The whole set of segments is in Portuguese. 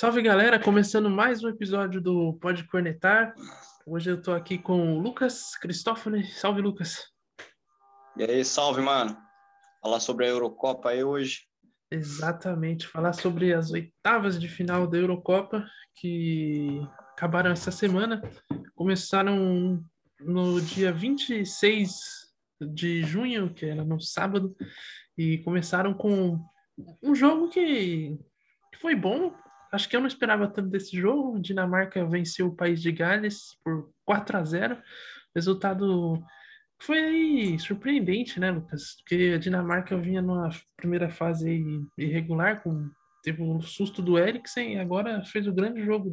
Salve galera, começando mais um episódio do Pode Cornetar. Hoje eu tô aqui com o Lucas Cristófone. Salve Lucas. E aí, salve, mano. Falar sobre a Eurocopa aí hoje. Exatamente, falar sobre as oitavas de final da Eurocopa que acabaram essa semana. Começaram no dia 26 de junho, que era no sábado, e começaram com um jogo que foi bom, acho que eu não esperava tanto desse jogo. Dinamarca venceu o país de Gales por 4 a 0. Resultado foi surpreendente, né, Lucas? Porque a Dinamarca vinha numa primeira fase irregular, com teve um susto do Eriksen e agora fez o grande jogo,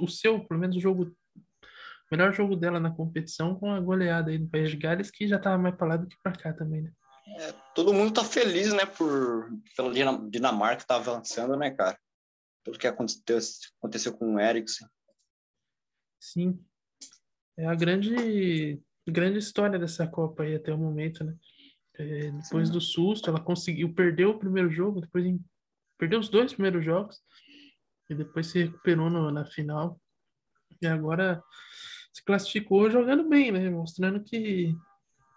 o seu, pelo menos o jogo, o melhor jogo dela na competição com a goleada aí no País de Gales, que já estava mais para lá do que para cá também, né? É, todo mundo tá feliz, né, por pela Dinamarca tá avançando, né, cara? Tudo que aconteceu, aconteceu com o Eriksen. Sim. É a grande, grande história dessa Copa aí até o momento, né? É, depois Sim. do susto, ela conseguiu perder o primeiro jogo, depois em, perdeu os dois primeiros jogos e depois se recuperou no, na final. E agora se classificou jogando bem, né? Mostrando que,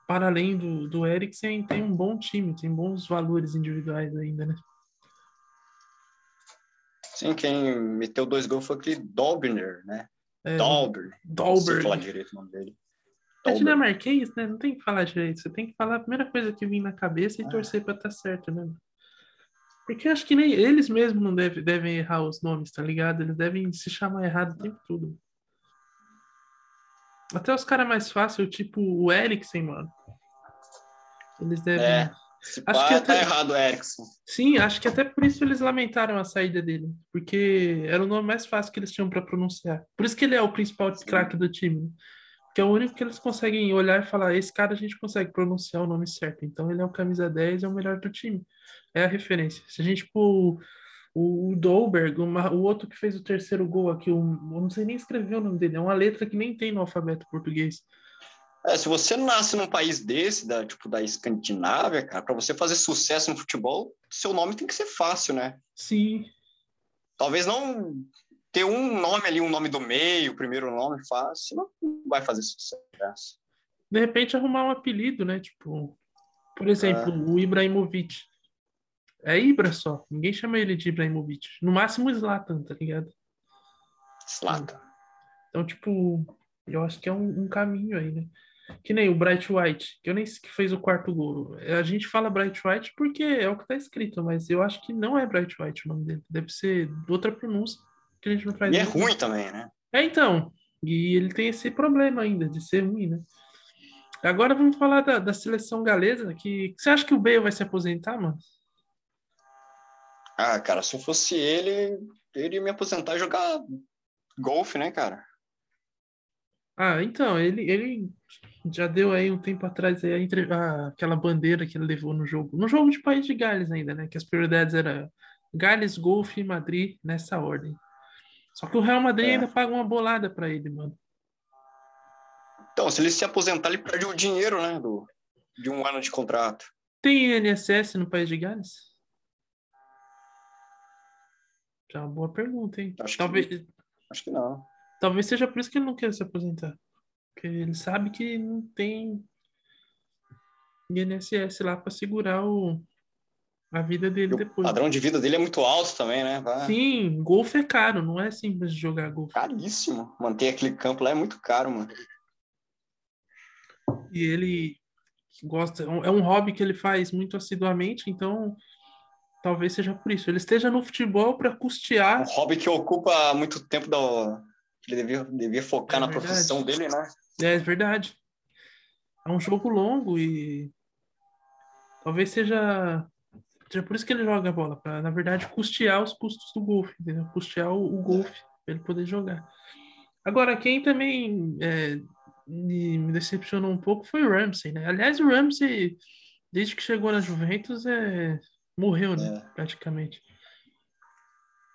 para além do, do Eriksen, tem um bom time, tem bons valores individuais ainda, né? Sim, quem meteu dois gols foi aquele Dolbiner, né? É, Dolber. Dolber. Não falar direito o nome dele. É dinamarquês, né? Não tem que falar direito. Você tem que falar a primeira coisa que vem na cabeça e ah. torcer para estar tá certo, né? Porque acho que nem eles mesmos não devem, devem errar os nomes, tá ligado? Eles devem se chamar errado o tempo todo. Até os caras mais fáceis, tipo o Eriksen, mano. Eles devem. É. Se acho pá, que até... tá errado, Erickson. Sim, acho que até por isso eles lamentaram a saída dele, porque era o nome mais fácil que eles tinham para pronunciar. Por isso que ele é o principal craque do time, que é o único que eles conseguem olhar e falar: esse cara a gente consegue pronunciar o nome certo, então ele é o camisa 10, é o melhor do time. É a referência. Se a gente pôr o, o Dolberg, uma, o outro que fez o terceiro gol aqui, um, eu não sei nem escrever o nome dele, é uma letra que nem tem no alfabeto português. É, se você nasce num país desse, da, tipo da Escandinávia, cara, para você fazer sucesso no futebol, seu nome tem que ser fácil, né? Sim. Talvez não ter um nome ali, um nome do meio, primeiro nome fácil, não vai fazer sucesso. De repente arrumar um apelido, né? Tipo, por exemplo, é. o Ibrahimovic. É Ibra só. Ninguém chama ele de Ibrahimovic. No máximo Zlatan, tá ligado? Zlatan. Então, tipo, eu acho que é um, um caminho aí, né? Que nem o Bright White, que eu nem sei que fez o quarto gol. A gente fala Bright White porque é o que tá escrito, mas eu acho que não é Bright White o nome dele. Deve ser outra pronúncia que a gente não faz. E é ruim também, né? É, então. E ele tem esse problema ainda de ser ruim, né? Agora vamos falar da, da seleção galesa. Que, você acha que o Bale vai se aposentar, mano? Ah, cara, se eu fosse ele, ele ia me aposentar e jogar golfe, né, cara? Ah, então, ele, ele já deu aí um tempo atrás aí, entre, a, aquela bandeira que ele levou no jogo. No jogo de País de Gales ainda, né? Que as prioridades eram Gales, Golfe e Madrid nessa ordem. Só que o Real Madrid é. ainda paga uma bolada para ele, mano. Então, se ele se aposentar, ele perde o dinheiro, né? Do, de um ano de contrato. Tem INSS no País de Gales? É uma boa pergunta, hein? Acho Talvez... Que, acho que não. Talvez seja por isso que ele não quer se aposentar. Porque ele sabe que não tem INSS lá para segurar o, a vida dele depois. O padrão de vida dele é muito alto também, né? Vai. Sim, golfe é caro, não é simples de jogar golfe. Caríssimo. Manter aquele campo lá é muito caro, mano. E ele gosta, é um é hobby que ele faz muito assiduamente, então talvez seja por isso. Ele esteja no futebol para custear. Um hobby que ocupa muito tempo da, ele devia, devia focar é na verdade. profissão dele, né? É, é verdade. É um jogo longo e talvez seja, seja por isso que ele joga a bola, para na verdade custear os custos do golfe, entendeu? custear o, o golfe para ele poder jogar. Agora, quem também é, me decepcionou um pouco foi o Ramsey, né? Aliás, o Ramsey, desde que chegou na Juventus, é, morreu, né? É. Praticamente.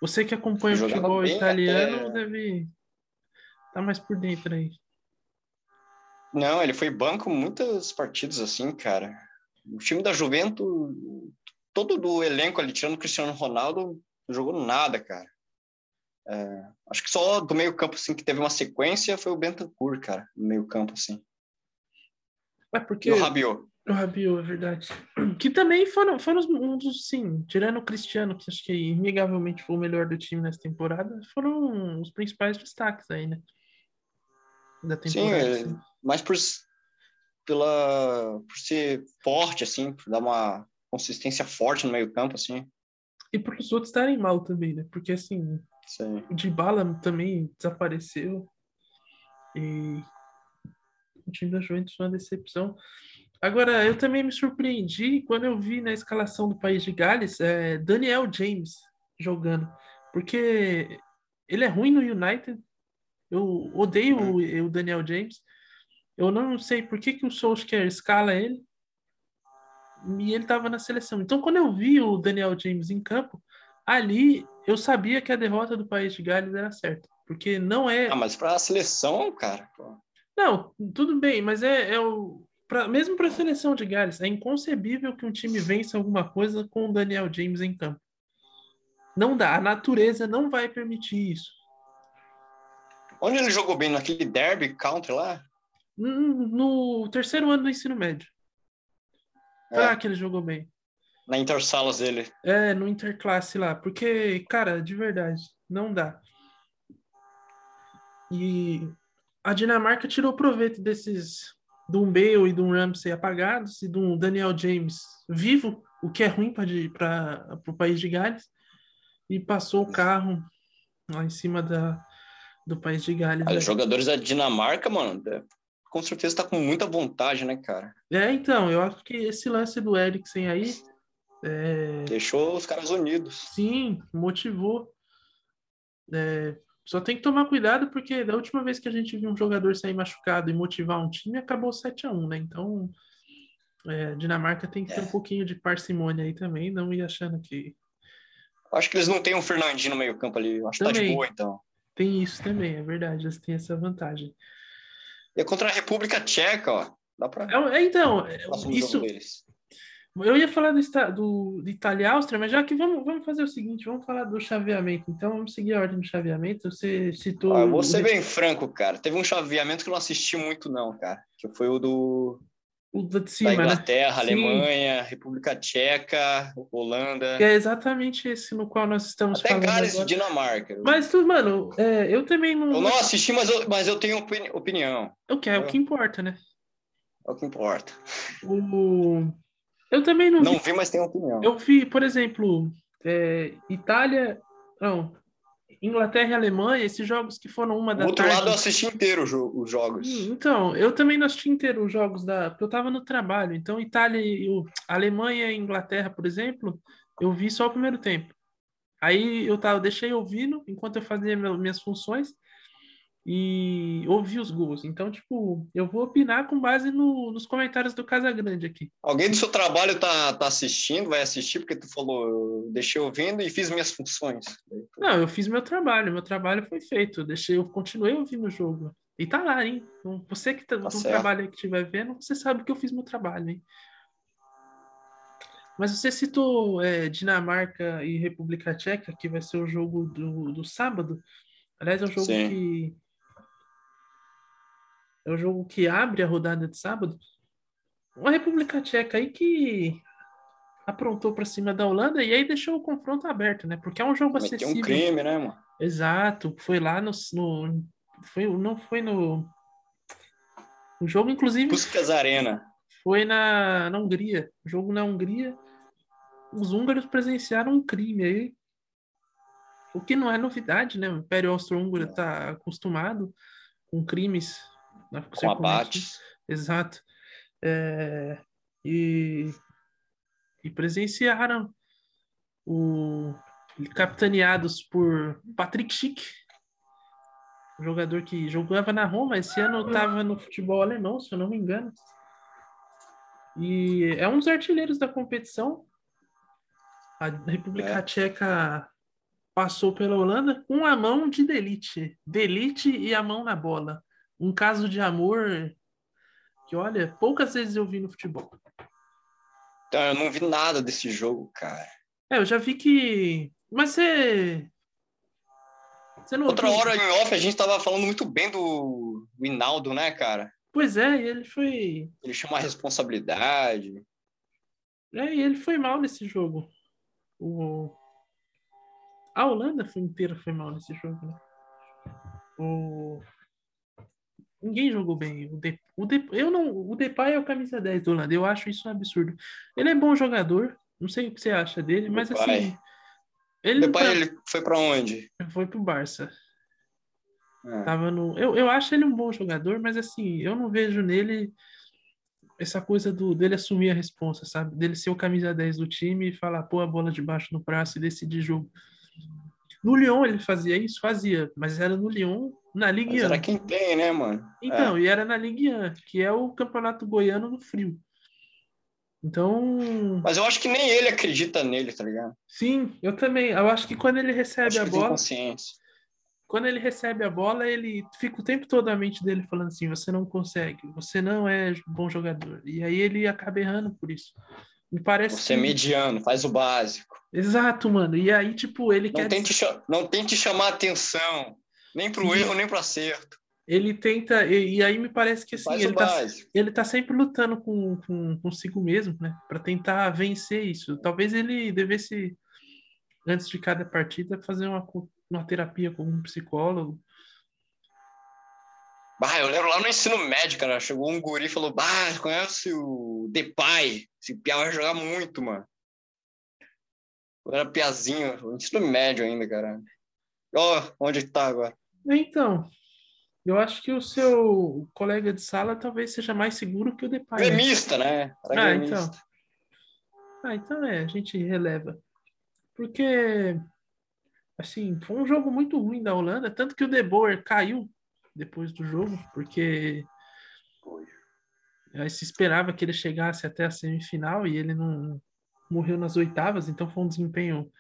Você que acompanha o futebol italiano até... deve tá mais por dentro aí. Não, ele foi banco muitos partidos assim, cara. O time da Juventus, todo do elenco ali, tirando o Cristiano Ronaldo, não jogou nada, cara. É, acho que só do meio campo, assim, que teve uma sequência foi o Bentancur, cara, no meio campo, assim. É porque... E o Rabiot. O Rabiot, é verdade. Que também foram, foram um dos, sim, tirando o Cristiano, que acho que inegavelmente foi o melhor do time nessa temporada, foram os principais destaques aí, né? Da temporada. Sim, assim. Mas por, pela, por ser forte, assim, por dar uma consistência forte no meio campo, assim. E por os outros estarem mal também, né? Porque, assim, Sim. o Dybala também desapareceu. E o time da Juventus foi uma decepção. Agora, eu também me surpreendi quando eu vi na escalação do País de Gales é, Daniel James jogando, porque ele é ruim no United. Eu odeio o, o Daniel James. Eu não sei por que, que o Solskjaer escala ele e ele estava na seleção. Então, quando eu vi o Daniel James em campo, ali eu sabia que a derrota do País de Gales era certa, porque não é. Ah, mas para a seleção, cara. Não, tudo bem, mas é, é o pra, mesmo para a seleção de Gales, é inconcebível que um time vença alguma coisa com o Daniel James em campo. Não dá, a natureza não vai permitir isso. Onde ele jogou bem? Naquele derby country lá? No terceiro ano do ensino médio. É. Ah, que ele jogou bem. Na intersalas dele. É, no interclasse lá. Porque, cara, de verdade, não dá. E a Dinamarca tirou proveito desses de um Bale e de um Ramsey apagados e de um Daniel James vivo, o que é ruim para o país de Gales, e passou o carro lá em cima da, do país de Gales. Os jogadores da Dinamarca, mano, com certeza tá com muita vontade, né, cara? É, então, eu acho que esse lance do Eriksen aí. É... Deixou os caras unidos. Sim, motivou. É, só tem que tomar cuidado, porque da última vez que a gente viu um jogador sair machucado e motivar um time, acabou 7 a 1 né? Então, é, Dinamarca tem que ter é. um pouquinho de parcimônia aí também, não ir achando que. Acho que eles não têm um Fernandinho no meio-campo ali. Acho também, que tá de boa, então. Tem isso também, é verdade. Eles têm essa vantagem. E é contra a República Tcheca, ó. Dá pra. É, é então, isso. Eu ia falar do, do, do Itália e Áustria, mas já que vamos, vamos fazer o seguinte, vamos falar do chaveamento. Então, vamos seguir a ordem do chaveamento. Você citou... Ah, vou ser bem franco, cara. Teve um chaveamento que eu não assisti muito, não, cara. Que foi o do... O de cima, da né? Inglaterra, né? Alemanha, Sim. República Tcheca, Holanda. É exatamente esse no qual nós estamos Até falando. Até Gales e Dinamarca. Mas, tu, mano, é, eu também não... Eu não assisti, mas eu, mas eu tenho opini opinião. O que é, o que importa, né? É o que importa. O... Eu também não, não vi. vi mas tenho opinião. Eu vi, por exemplo, é, Itália, não, Inglaterra e Alemanha, esses jogos que foram uma da Do outro tarde. lado eu assisti inteiro os jogos. Então, eu também não assisti inteiro os jogos da, porque eu estava no trabalho. Então, Itália e o, Alemanha e Inglaterra, por exemplo, eu vi só o primeiro tempo. Aí eu tava, deixei ouvindo enquanto eu fazia minhas funções e ouvir os gols. Então, tipo, eu vou opinar com base no, nos comentários do Casa Grande aqui. Alguém do seu trabalho tá, tá assistindo, vai assistir, porque tu falou, eu deixei ouvindo e fiz minhas funções. Não, eu fiz meu trabalho, meu trabalho foi feito, eu deixei, eu continuei ouvindo o jogo. E tá lá, hein? Então, você que tá, tá no trabalho que estiver vendo, você sabe que eu fiz meu trabalho, hein? Mas você citou é, Dinamarca e República Tcheca, que vai ser o jogo do, do sábado. Aliás, é um jogo Sim. que é o jogo que abre a rodada de sábado. Uma República Tcheca aí que aprontou para cima da Holanda e aí deixou o confronto aberto, né? Porque é um jogo Mas acessível. Tem um crime, né, mano? Exato. Foi lá no, no foi, não foi no o jogo inclusive Puskas Arena. Foi na, na Hungria. O jogo na Hungria. Os húngaros presenciaram um crime aí. O que não é novidade, né? O Império Austro-Húngaro está acostumado com crimes né? Com abates. Exato. É, e, e presenciaram o capitaneados por Patrick Schick, jogador que jogava na Roma, esse ano estava no futebol alemão, se eu não me engano. E é um dos artilheiros da competição. A República é. Tcheca passou pela Holanda com a mão de Delite. Delite e a mão na bola um caso de amor que, olha, poucas vezes eu vi no futebol. Então, eu não vi nada desse jogo, cara. É, eu já vi que. Mas você. Outra hora em off a gente tava falando muito bem do Hinaldo, né, cara? Pois é, ele foi. Ele chama a responsabilidade. É, e ele foi mal nesse jogo. O... A Holanda foi inteira foi mal nesse jogo, né? O... Ninguém jogou bem. O, De... o De... Eu não... o Depay é o camisa 10 do Holanda. Eu acho isso um absurdo. Ele é bom jogador. Não sei o que você acha dele, mas Depay. assim. Ele, Depay, tá... ele foi para onde? Foi pro Barça. É. Tava no... eu, eu acho ele um bom jogador, mas assim, eu não vejo nele essa coisa do, dele assumir a responsa, sabe? Dele ser o camisa 10 do time e falar, pô, a bola debaixo no braço e decidir jogo. No Lyon ele fazia isso? Fazia, mas era no Lyon, na Ligue 1. Era quem tem, né, mano? Então, é. e era na Ligue 1, que é o campeonato goiano no frio. Então. Mas eu acho que nem ele acredita nele, tá ligado? Sim, eu também. Eu acho que quando ele recebe a bola. consciência. Quando ele recebe a bola, ele fica o tempo todo a mente dele falando assim: você não consegue, você não é bom jogador. E aí ele acaba errando por isso. Me parece Você é que... é mediano, faz o básico. Exato, mano. E aí, tipo, ele não quer. Tente ch... Não tente chamar atenção, nem pro Sim. erro, nem pro acerto. Ele tenta, e, e aí me parece que assim, ele tá, ele tá sempre lutando com, com consigo mesmo, né? Para tentar vencer isso. Talvez ele devesse, antes de cada partida, fazer uma, uma terapia com um psicólogo. Bah, eu lembro lá no ensino médio, cara, chegou um guri e falou, bah, conhece o Depay? Esse Pia vai jogar muito, mano. Eu era piazinho, ensino médio ainda, cara. Ó, oh, onde tá agora? Então, eu acho que o seu colega de sala talvez seja mais seguro que o Depay. Né? Gremista, né? Era ah, gremista. então. Ah, então é, a gente releva. Porque, assim, foi um jogo muito ruim da Holanda, tanto que o De Boer caiu depois do jogo, porque se esperava que ele chegasse até a semifinal e ele não morreu nas oitavas, então foi um desempenho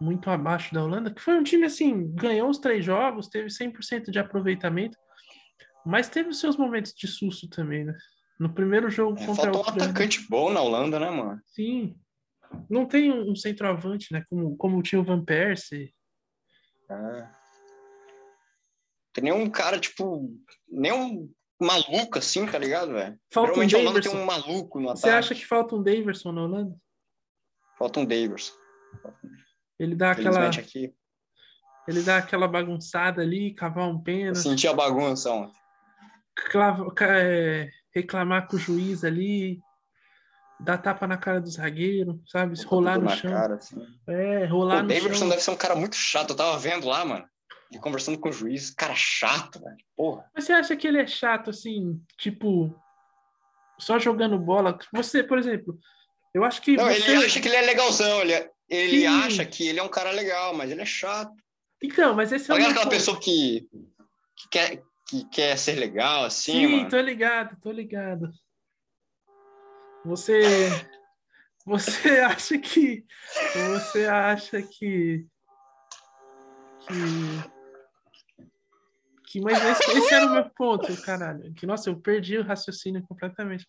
muito abaixo da Holanda, que foi um time assim, ganhou os três jogos, teve 100% de aproveitamento, mas teve os seus momentos de susto também, né? No primeiro jogo é, contra faltou um atacante bom na Holanda, né, mano? Sim. Não tem um centroavante, né? Como, como tinha o Van Persie. É. Tem nenhum cara, tipo, nenhum maluco assim, tá ligado, velho? Falta Geralmente um a Holanda tem um maluco no Você acha que falta um Daverson na Holanda? Falta um Daverson. Ele dá aquela. Aqui. Ele dá aquela bagunçada ali, cavar um pênalti. Sentir a bagunça ontem. Clava, é, reclamar com o juiz ali, dar tapa na cara do zagueiro, sabe? rolar no chão. Cara, assim. É, rolar Pô, no Davidson chão. deve ser um cara muito chato. Eu tava vendo lá, mano. E conversando com o juiz. Cara chato, velho. Porra. Mas você acha que ele é chato, assim, tipo, só jogando bola? Você, por exemplo, eu acho que. Não, você... ele acha que ele é legalzão. Ele, é... ele acha que ele é um cara legal, mas ele é chato. Então, mas esse é o. aquela pessoa que, que, quer, que quer ser legal, assim. Sim, mano. tô ligado, tô ligado. Você. Você acha que. Você acha que. Que. que mas esse, esse era o meu ponto, caralho. Que, nossa, eu perdi o raciocínio completamente.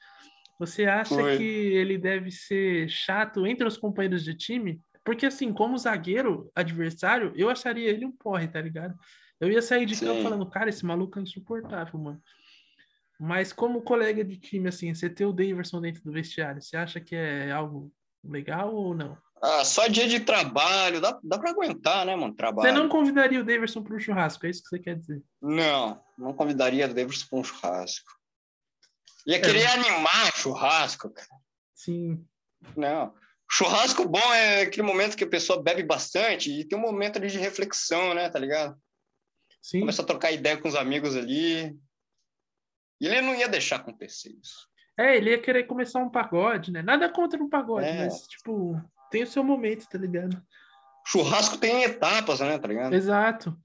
Você acha Foi. que ele deve ser chato entre os companheiros de time? Porque, assim, como zagueiro adversário, eu acharia ele um porre, tá ligado? Eu ia sair de Sim. campo falando, cara, esse maluco é insuportável, mano. Mas como colega de time, assim, você ter o Daverson dentro do vestiário, você acha que é algo legal ou não? Ah, só dia de trabalho, dá, dá pra aguentar, né, mano? Trabalho. Você não convidaria o Daverson para um churrasco, é isso que você quer dizer? Não, não convidaria o Daverson para um churrasco. Ia é. querer animar churrasco, cara. Sim. Não. Churrasco bom é aquele momento que a pessoa bebe bastante e tem um momento ali de reflexão, né? Tá ligado? Sim. Começa a trocar ideia com os amigos ali. E ele não ia deixar acontecer isso. É, ele ia querer começar um pagode, né? Nada contra um pagode, é. mas, tipo, tem o seu momento, tá ligado? Churrasco tem etapas, né? Tá ligado? Exato.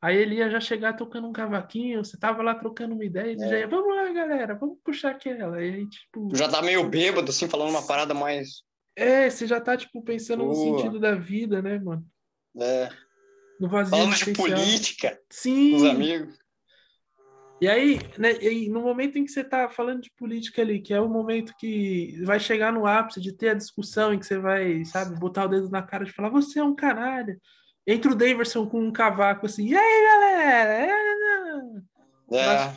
Aí ele ia já chegar tocando um cavaquinho, você tava lá trocando uma ideia, ele é. já ia, vamos lá, galera, vamos puxar aquela. E aí, tipo. Já tá meio bêbado, assim, falando uma parada mais. É, você já tá, tipo, pensando Boa. no sentido da vida, né, mano? É. No vazio. Falando de política. Sim. Com os amigos. E aí, né, e no momento em que você tá falando de política ali, que é o momento que vai chegar no ápice de ter a discussão, em que você vai, sabe, botar o dedo na cara de falar, você é um canalha Entra o Daverson com um cavaco assim, e aí, galera? É.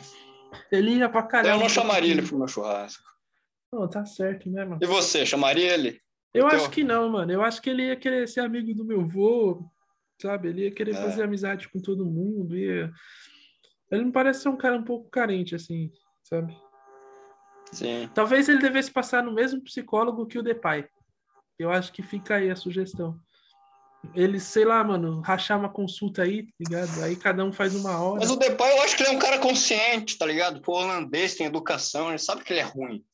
Ele ia pra caramba. Eu não chamaria ele pro meu churrasco. Não, tá certo, né, mano? E você, chamaria ele? Eu Então- acho que não, mano. Eu acho que ele ia querer ser amigo do meu vô, sabe? Ele ia querer É. fazer amizade com todo mundo. Ia... Ele me parece ser um cara um pouco carente, assim, sabe? Sim. Talvez ele devesse passar no mesmo psicólogo que o Depay. Eu acho que fica aí a sugestão. Ele, sei lá, mano, rachar uma consulta aí, tá ligado? Aí cada um faz uma hora. Mas o Depay, eu acho que ele é um cara consciente, tá ligado? Pô, holandês tem educação, ele sabe que ele é ruim.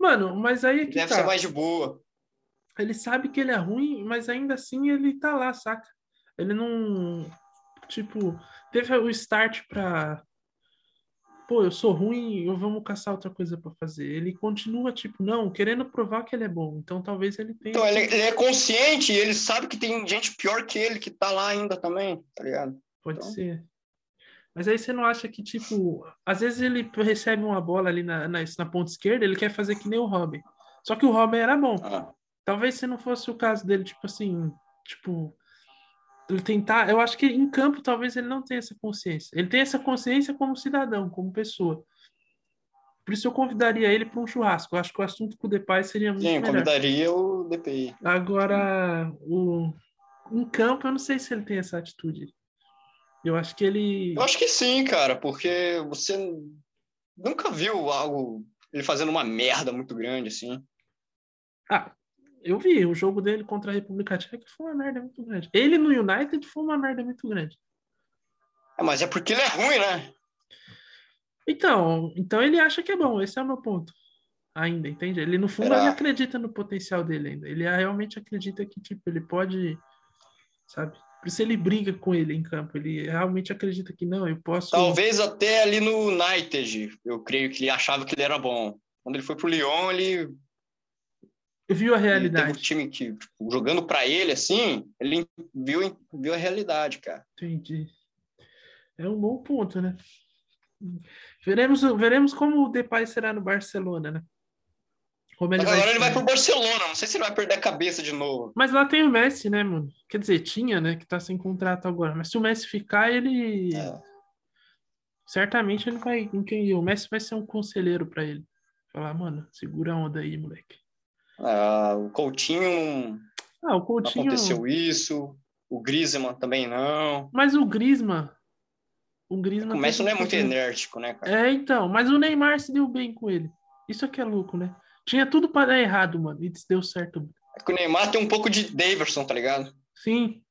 Mano, mas aí é que Deve tá. ser mais de boa. Ele sabe que ele é ruim, mas ainda assim ele tá lá, saca? Ele não. Tipo, teve o start pra. Pô, eu sou ruim, eu vamos caçar outra coisa pra fazer. Ele continua, tipo, não, querendo provar que ele é bom. Então talvez ele tenha. Então, ele, ele é consciente ele sabe que tem gente pior que ele que tá lá ainda também, tá ligado? Pode então- ser. Mas aí você não acha que, tipo, às vezes ele recebe uma bola ali na, na, na ponta esquerda, ele quer fazer que nem o Robin. Só que o Robin era bom. Ah, Talvez se não fosse o caso dele, tipo assim, tipo, ele tentar, eu acho que em campo talvez ele não tenha essa consciência. Ele tem essa consciência como cidadão, como pessoa. Por isso eu convidaria ele para um churrasco. Eu acho que o assunto com o Depay seria muito sim, melhor. convidaria o DPI. Agora, o em campo eu não sei se ele tem essa atitude. Eu acho que ele Eu acho que sim, cara, porque você nunca viu algo ele fazendo uma merda muito grande assim. Ah, eu vi o jogo dele contra a República Tcheca foi uma merda muito grande. Ele no United foi uma merda muito grande. É, mas é porque ele é ruim, né? Então, então ele acha que é bom, esse é o meu ponto. Ainda, entende? Ele no fundo ele acredita no potencial dele ainda. Ele realmente acredita que tipo ele pode, sabe? Por isso ele briga com ele em campo. Ele realmente acredita que não, eu posso. Talvez até ali no United, eu creio que ele achava que ele era bom. Quando ele foi pro Lyon, ele, viu a ele teve um realidade. time que tipo, jogando pra ele assim, ele viu viu a realidade, cara. Entendi. É um bom ponto, né? Veremos, veremos como o Depay será no Barcelona, né? Como ele Agora vai ele vai pro Barcelona, não sei se ele vai perder a cabeça de novo. Mas lá tem o Messi, né, mano? Quer dizer, tinha, né? Que tá sem contrato agora. Mas se o Messi ficar, ele. É. Certamente ele vai. O Messi vai ser um conselheiro pra ele. Falar, mano, segura a onda aí, moleque. Ah, o Coutinho Ah, o Coutinho. aconteceu isso. O Griezmann também não. Mas o Griezmann. O Griezmann. O Messi não é muito enérgico, né, cara? É, então. Mas o Neymar se deu bem com ele. Isso aqui é louco, né? Tinha tudo pra dar errado, mano. E deu certo. É que o Neymar tem um pouco de Daverson, tá ligado? Sim.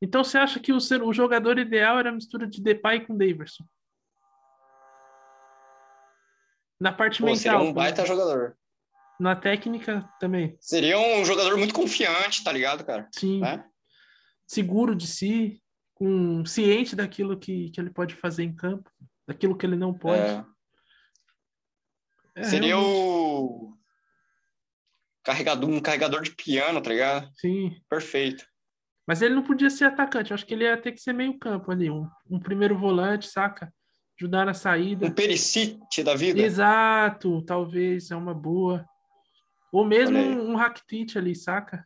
Então você acha que o, ser, o jogador ideal era a mistura de Depay com Daverson? Na parte Pô, seria mental. um baita jogador. Na técnica também. Seria um jogador muito confiante, tá ligado, cara? Sim. Né? Seguro de si, com ciente daquilo que, que ele pode fazer em campo, daquilo que ele não pode. É. É, Seria realmente. o carregador, um carregador de piano, tá ligado? Sim. Perfeito. Mas ele não podia ser atacante. Eu acho que ele ia ter que ser meio campo ali. Um, um primeiro volante, saca? Ajudar na saída. Um Perisic da vida. Exato, talvez é uma boa. Ou mesmo um, Rakitic ali, saca?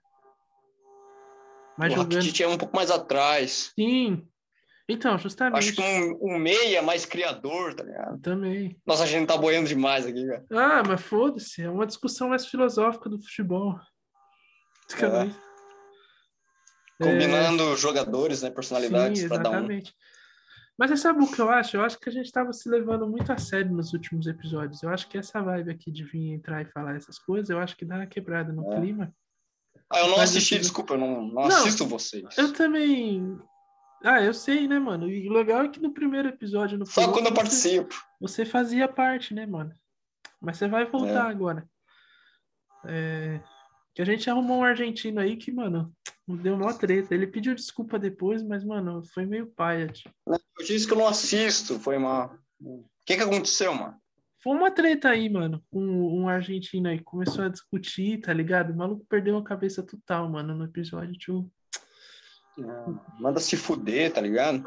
Mas o jogando. Rakitic é um pouco mais atrás. Sim. Então, Acho justamente. que um, um meia mais criador, tá ligado? Também. Nossa, a gente tá boiando demais aqui, cara. Ah, mas foda-se. É uma discussão mais filosófica do futebol. É, Combinando jogadores, né? Personalidades sim, pra dar um. Mas você sabe o que eu acho? Eu acho que a gente tava se levando muito a sério nos últimos episódios. Eu acho que essa vibe aqui de vir entrar e falar essas coisas, eu acho que dá uma quebrada no É. clima. Ah, eu não Mas assisti, eu- desculpa, eu não, não, Não, assisto vocês. Eu também. Ah, eu sei, né, mano? E o legal é que no primeiro episódio, no Só piloto, quando eu você- participo. Você fazia parte, né, mano? Mas você vai voltar É. agora. É, Que a gente arrumou um argentino aí que, mano, deu mó treta. Ele pediu desculpa depois, mas, mano, foi meio paia. Tipo. Eu disse que eu não assisto, foi mal. O que que aconteceu, mano? Foi uma treta aí, mano, com um argentino aí. Começou a discutir, tá ligado? O maluco perdeu a cabeça total, mano, no episódio. Tipo, Manda se fuder, tá ligado?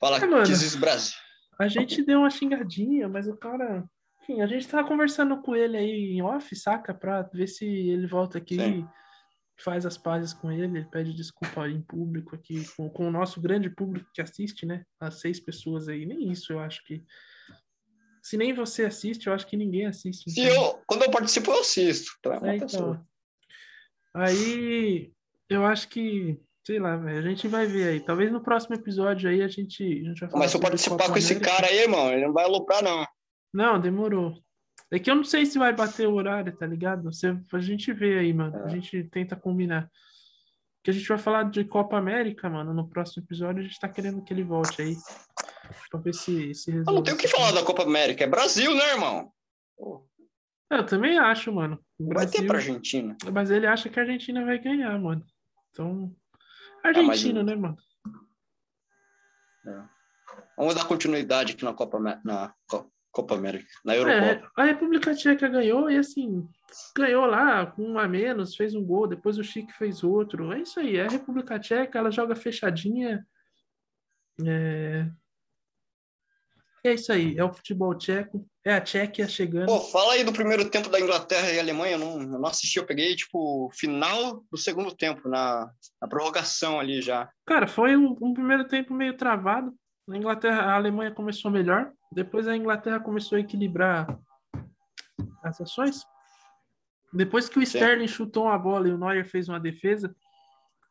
Fala É, que mano. diz Brasil. a gente deu uma xingadinha, mas o cara. Enfim, a gente tava conversando com ele aí em off, saca? Pra ver se ele volta aqui Sim. Faz as pazes com ele, ele pede desculpa em público aqui, com, com o nosso grande público que assiste, né? As seis pessoas aí, nem isso eu acho que. Se nem você assiste, eu acho que ninguém assiste. Se eu, quando eu participo, eu assisto. Então é uma É, então. Aí eu acho que, sei lá, velho, a gente vai ver aí. Talvez no próximo episódio aí a gente, a gente vai falar Mas se eu participar com esse cara aí, irmão, ele não vai aloprar, não. Não, demorou. É que eu não sei se vai bater o horário, tá ligado? Você, a gente vê aí, mano. A É. gente tenta combinar. Que a gente vai falar de Copa América, mano. No próximo episódio a gente tá querendo que ele volte aí. Pra ver se, se resolve. Eu não tenho o que falar da Copa América. É Brasil, né, irmão? Pô, Eu também acho, mano. Não vai ter Brasil- pra Argentina. Mas ele acha que a Argentina vai ganhar, mano. Então. Ah, mas Argentina, o- né, mano? Vamos dar continuidade aqui na Copa, na Copa América, na Eurocopa. É, a República Tcheca ganhou e assim, ganhou lá com um a menos, fez um gol, depois o Chique fez outro. É isso aí, é a República Tcheca, ela joga fechadinha. É, é isso aí, é o futebol tcheco, é a Tchequia chegando. Pô, fala aí do primeiro tempo da Inglaterra e Alemanha. Eu não, eu não assisti, eu peguei, tipo, final do segundo tempo, na, na prorrogação ali já. Cara, foi um, um primeiro tempo meio travado. A Inglaterra, a Alemanha começou melhor, depois a Inglaterra começou a equilibrar as ações. Depois que o. Sterling chutou uma bola e o Neuer fez uma defesa,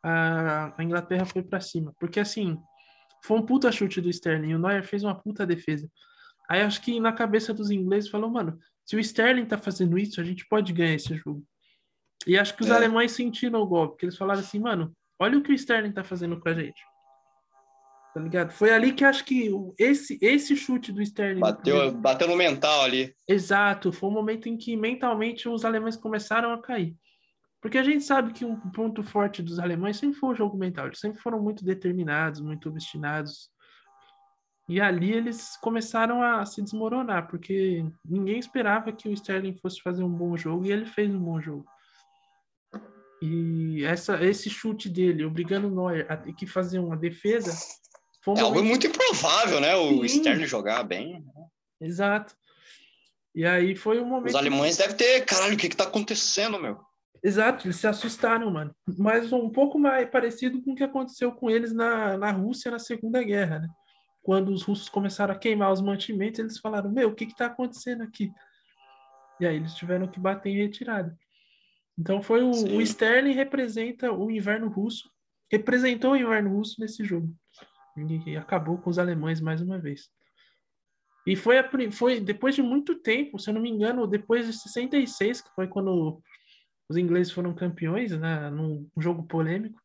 a, a Inglaterra foi para cima. Porque assim, foi um puta chute do Sterling e o Neuer fez uma puta defesa. Aí acho que na cabeça dos ingleses falou, mano, se o Sterling tá fazendo isso, a gente pode ganhar esse jogo. E acho que os É. alemães sentiram o golpe, porque eles falaram assim, mano, olha o que o Sterling tá fazendo com a gente. Tá ligado? Foi ali que acho que esse, esse chute do Sterling. Bateu, bateu no mental ali. Exato, foi o momento em que mentalmente os alemães começaram a cair. Porque a gente sabe que um ponto forte dos alemães sempre foi o jogo mental. Eles sempre foram muito determinados, muito obstinados. E ali eles começaram a se desmoronar, porque ninguém esperava que o Sterling fosse fazer um bom jogo e ele fez um bom jogo. E essa, esse chute dele, obrigando o Neuer a ter que fazer uma defesa, foi um É algo muito improvável, né? O Sim. Sterling jogar bem. Exato. E aí foi um momento. Os alemães devem ter, caralho, o que que tá acontecendo, meu? Exato, eles se assustaram, mano. Mas um pouco mais parecido com o que aconteceu com eles na, na Rússia na Segunda Guerra, né? Quando os russos começaram a queimar os mantimentos, eles falaram: Meu, o que que tá acontecendo aqui? E aí eles tiveram que bater em retirada. Então foi o, Sim. o Sterling representa o inverno russo, representou o inverno russo nesse jogo. E, acabou com os alemães mais uma vez. E foi, a foi depois de muito tempo, se eu não me engano, depois de 66, que foi quando os ingleses foram campeões, né, num jogo polêmico,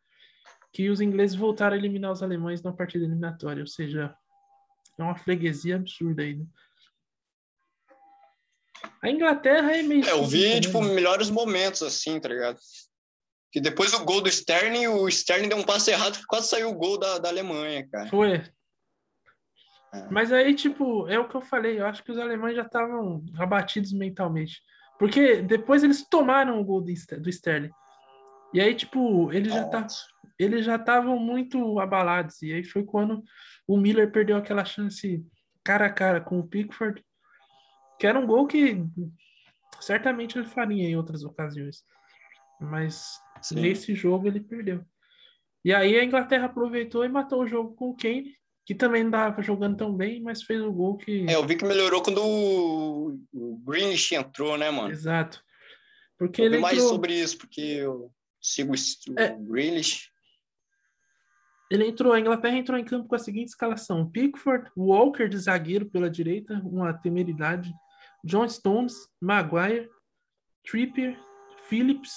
que os ingleses voltaram a eliminar os alemães na partida eliminatória, ou seja, é uma freguesia absurda aí. Né? A Inglaterra é meio É, eu vi, tipo, né? melhores momentos, assim, tá ligado? Que depois do gol do Sterling, o Sterling deu um passe errado que quase saiu o gol da, da Alemanha, cara. Foi. É. Mas aí, tipo, é o que eu falei, eu acho que os alemães já estavam abatidos mentalmente. Porque depois eles tomaram o gol do do Sterling. E aí, tipo, eles já tá, eles já estavam muito abalados. E aí foi quando o Miller perdeu aquela chance cara a cara com o Pickford, que era um gol que certamente ele faria em outras ocasiões. Mas Sim. nesse jogo ele perdeu. E aí a Inglaterra aproveitou e matou o jogo com o Kane, que também não estava jogando tão bem, mas fez o gol que. É, eu vi que melhorou quando o, o Greenish entrou, né, mano? Exato. Porque Eu ele mais entrou, sobre isso, porque eu sigo o É. Grealish. ele entrou, a Inglaterra entrou em campo com a seguinte escalação: Pickford, Walker de zagueiro pela direita, uma temeridade, John Stones, Maguire, Trippier, Phillips,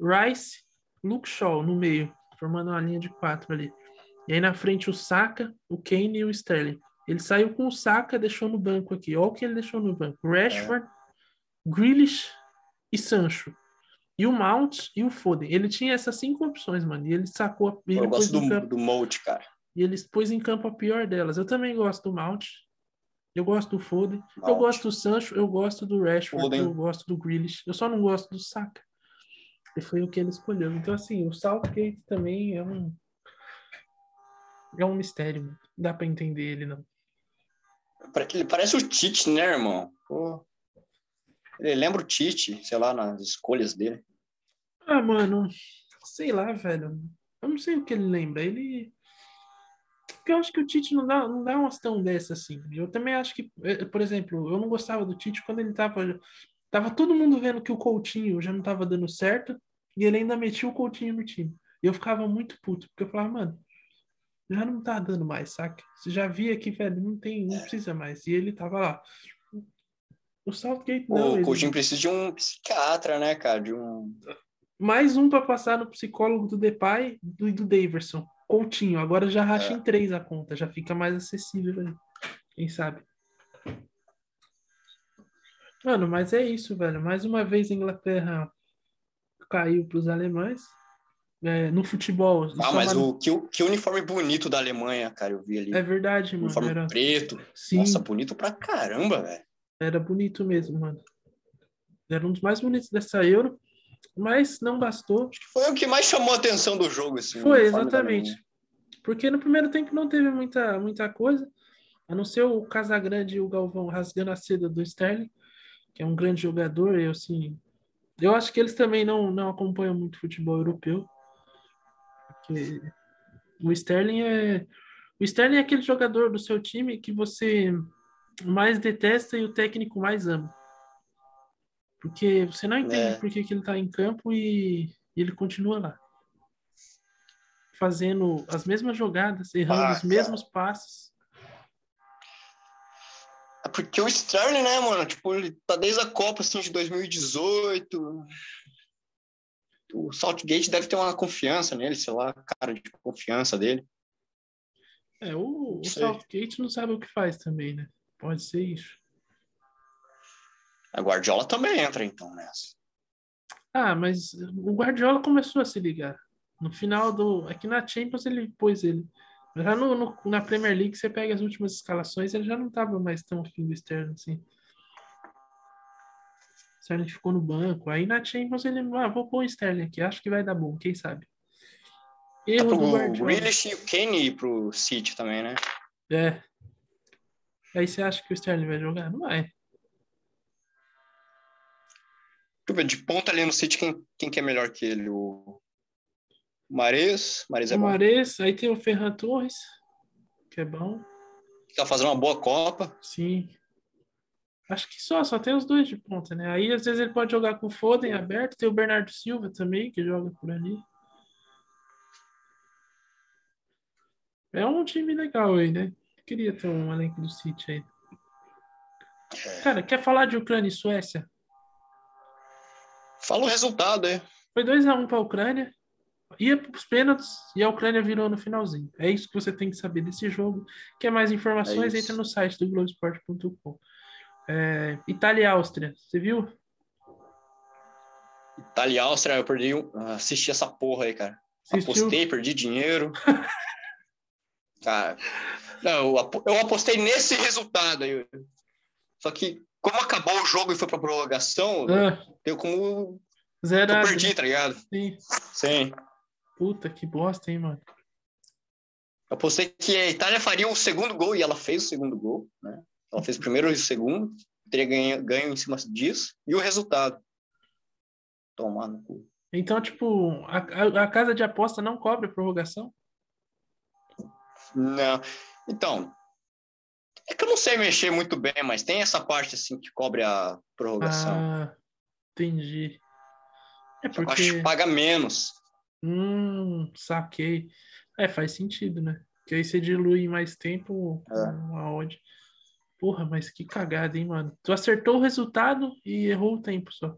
Rice, Luke Shaw no meio, formando uma linha de quatro ali. E aí na frente o Saka, o Kane e o Sterling. Ele saiu com o Saka, deixou no banco aqui. Olha o que ele deixou no banco: Rashford, Grealish e Sancho. E o Mount e o Foden. Ele tinha essas cinco opções, mano. E ele sacou. a- Ele Eu gosto do, campo, do Molt, cara. e ele pôs em campo a pior delas. Eu também gosto do Mount. Eu gosto do Foden. Eu Mount. gosto do Sancho. Eu gosto do Rashford. Foden. Eu gosto do Grealish. Eu só não gosto do Saka. E foi o que ele escolheu. Então, assim, o Southgate também é um. É um mistério. Não dá pra entender ele, não. Ele parece o Tite, né, irmão? Pô. Ele lembra o Tite, sei lá, nas escolhas dele. Ah, mano, sei lá, velho. Eu não sei o que ele lembra. Ele. Porque eu acho que o Tite não dá, não dá umas tão dessa assim. Eu também acho que, eh, por exemplo, eu não gostava do Tite quando ele tava. Tava todo mundo vendo que o Coutinho já não tava dando certo e ele ainda metia o Coutinho no time. E eu ficava muito puto, porque eu falava, mano, já não tá dando mais, saca? Você já via que, velho, não tem, não precisa mais. E ele tava lá. O Southgate não. o ele- Coutinho precisa de um psiquiatra, né, cara? De um. Mais um para passar no psicólogo do Depay e do Daverson. Coutinho, agora já racha É. em três a conta, já fica mais acessível aí. Quem sabe? Mano, mas é isso, velho. Mais uma vez a Inglaterra caiu para os alemães. É, no futebol. Ah, mas uma- o que, que uniforme bonito da Alemanha, cara, eu vi ali. É verdade, mano. uniforme Era... preto. Sim, Nossa, bonito pra caramba, velho. era bonito mesmo, mano. Era um dos mais bonitos dessa Euro, mas não bastou. Acho que foi o que mais chamou a atenção do jogo, assim. o Foi, exatamente. Porque no primeiro tempo não teve muita, muita coisa, a não ser o Casagrande e o Galvão rasgando a seda do Sterling, que é um grande jogador. Eu, assim, eu acho que eles também não, não acompanham muito futebol europeu. O Sterling é. O Sterling é aquele jogador do seu time que você mais detesta e o técnico mais ama. Porque você não entende É. por que, que ele está em campo e, e ele continua lá. Fazendo as mesmas jogadas, errando Ah, os mesmos passes. É porque o Sterling, né, mano? Tipo, ele tá desde a Copa, assim, de 2018. O Southgate deve ter uma confiança nele, sei lá, cara de confiança dele. É, o, o. Southgate não sabe o que faz também, né? Pode ser isso. A Guardiola também entra, então, nessa. Ah, mas o Guardiola começou a se ligar. No final do. Aqui na Champions ele pôs ele. Já no, no- na Premier League, você pega as últimas escalações, ele já não estava mais tão afim do Sterling assim. O Sterling ficou no banco. Aí na Champions ele. Ah, vou pôr o Sterling aqui, acho que vai dar bom, quem sabe. Dá Erro pro do Guardiola. Grealish e o Kane ir pro City também, né? É. Aí você acha que o Sterling vai jogar? Não vai. De ponta ali no City, quem, quem que é melhor que ele? O Mares? Mares é O bom. Mares, aí tem o Ferran Torres, que é bom. Tá fazendo uma boa Copa. Sim. Acho que só, só tem os dois de ponta, né? Aí às vezes ele pode jogar com o Foden aberto, tem o Bernardo Silva também, que joga por ali. É um time legal aí, né? Queria ter um elenco do City aí. Cara, quer falar de Ucrânia e Suécia? Fala o resultado aí. Foi 2x1 para a Ucrânia, ia para os pênaltis e a Ucrânia virou no finalzinho. É isso que você tem que saber desse jogo. Quer mais informações? É entra no site do Globoesporte.com. É, Itália e Áustria, você viu? Itália e Áustria, eu perdi. Assisti essa porra aí, cara. Assistiu? Apostei, perdi dinheiro. Cara, não, eu apo- eu apostei nesse resultado aí. Só que, como acabou o jogo e foi pra prorrogação, Ah, eu como. Eu zerado. perdi, tá ligado? Sim. Sim. Puta que bosta, hein, mano. Eu apostei que a Itália faria o segundo gol e ela fez o segundo gol, né? Ela fez o primeiro e o segundo, teria ganho, ganho em cima disso. E o resultado? Tomar no cu. Então, tipo, a, a- a casa de aposta não cobre a prorrogação? Não. Então, é que eu não sei mexer muito bem, mas tem essa parte assim que cobre a prorrogação. Ah, entendi. É Só que eu acho porque. que paga menos. Hum, saquei. É, faz sentido, né? Porque aí você dilui mais tempo É. a odd. Porra, mas que cagada, hein, mano? Tu acertou o resultado e errou o tempo só.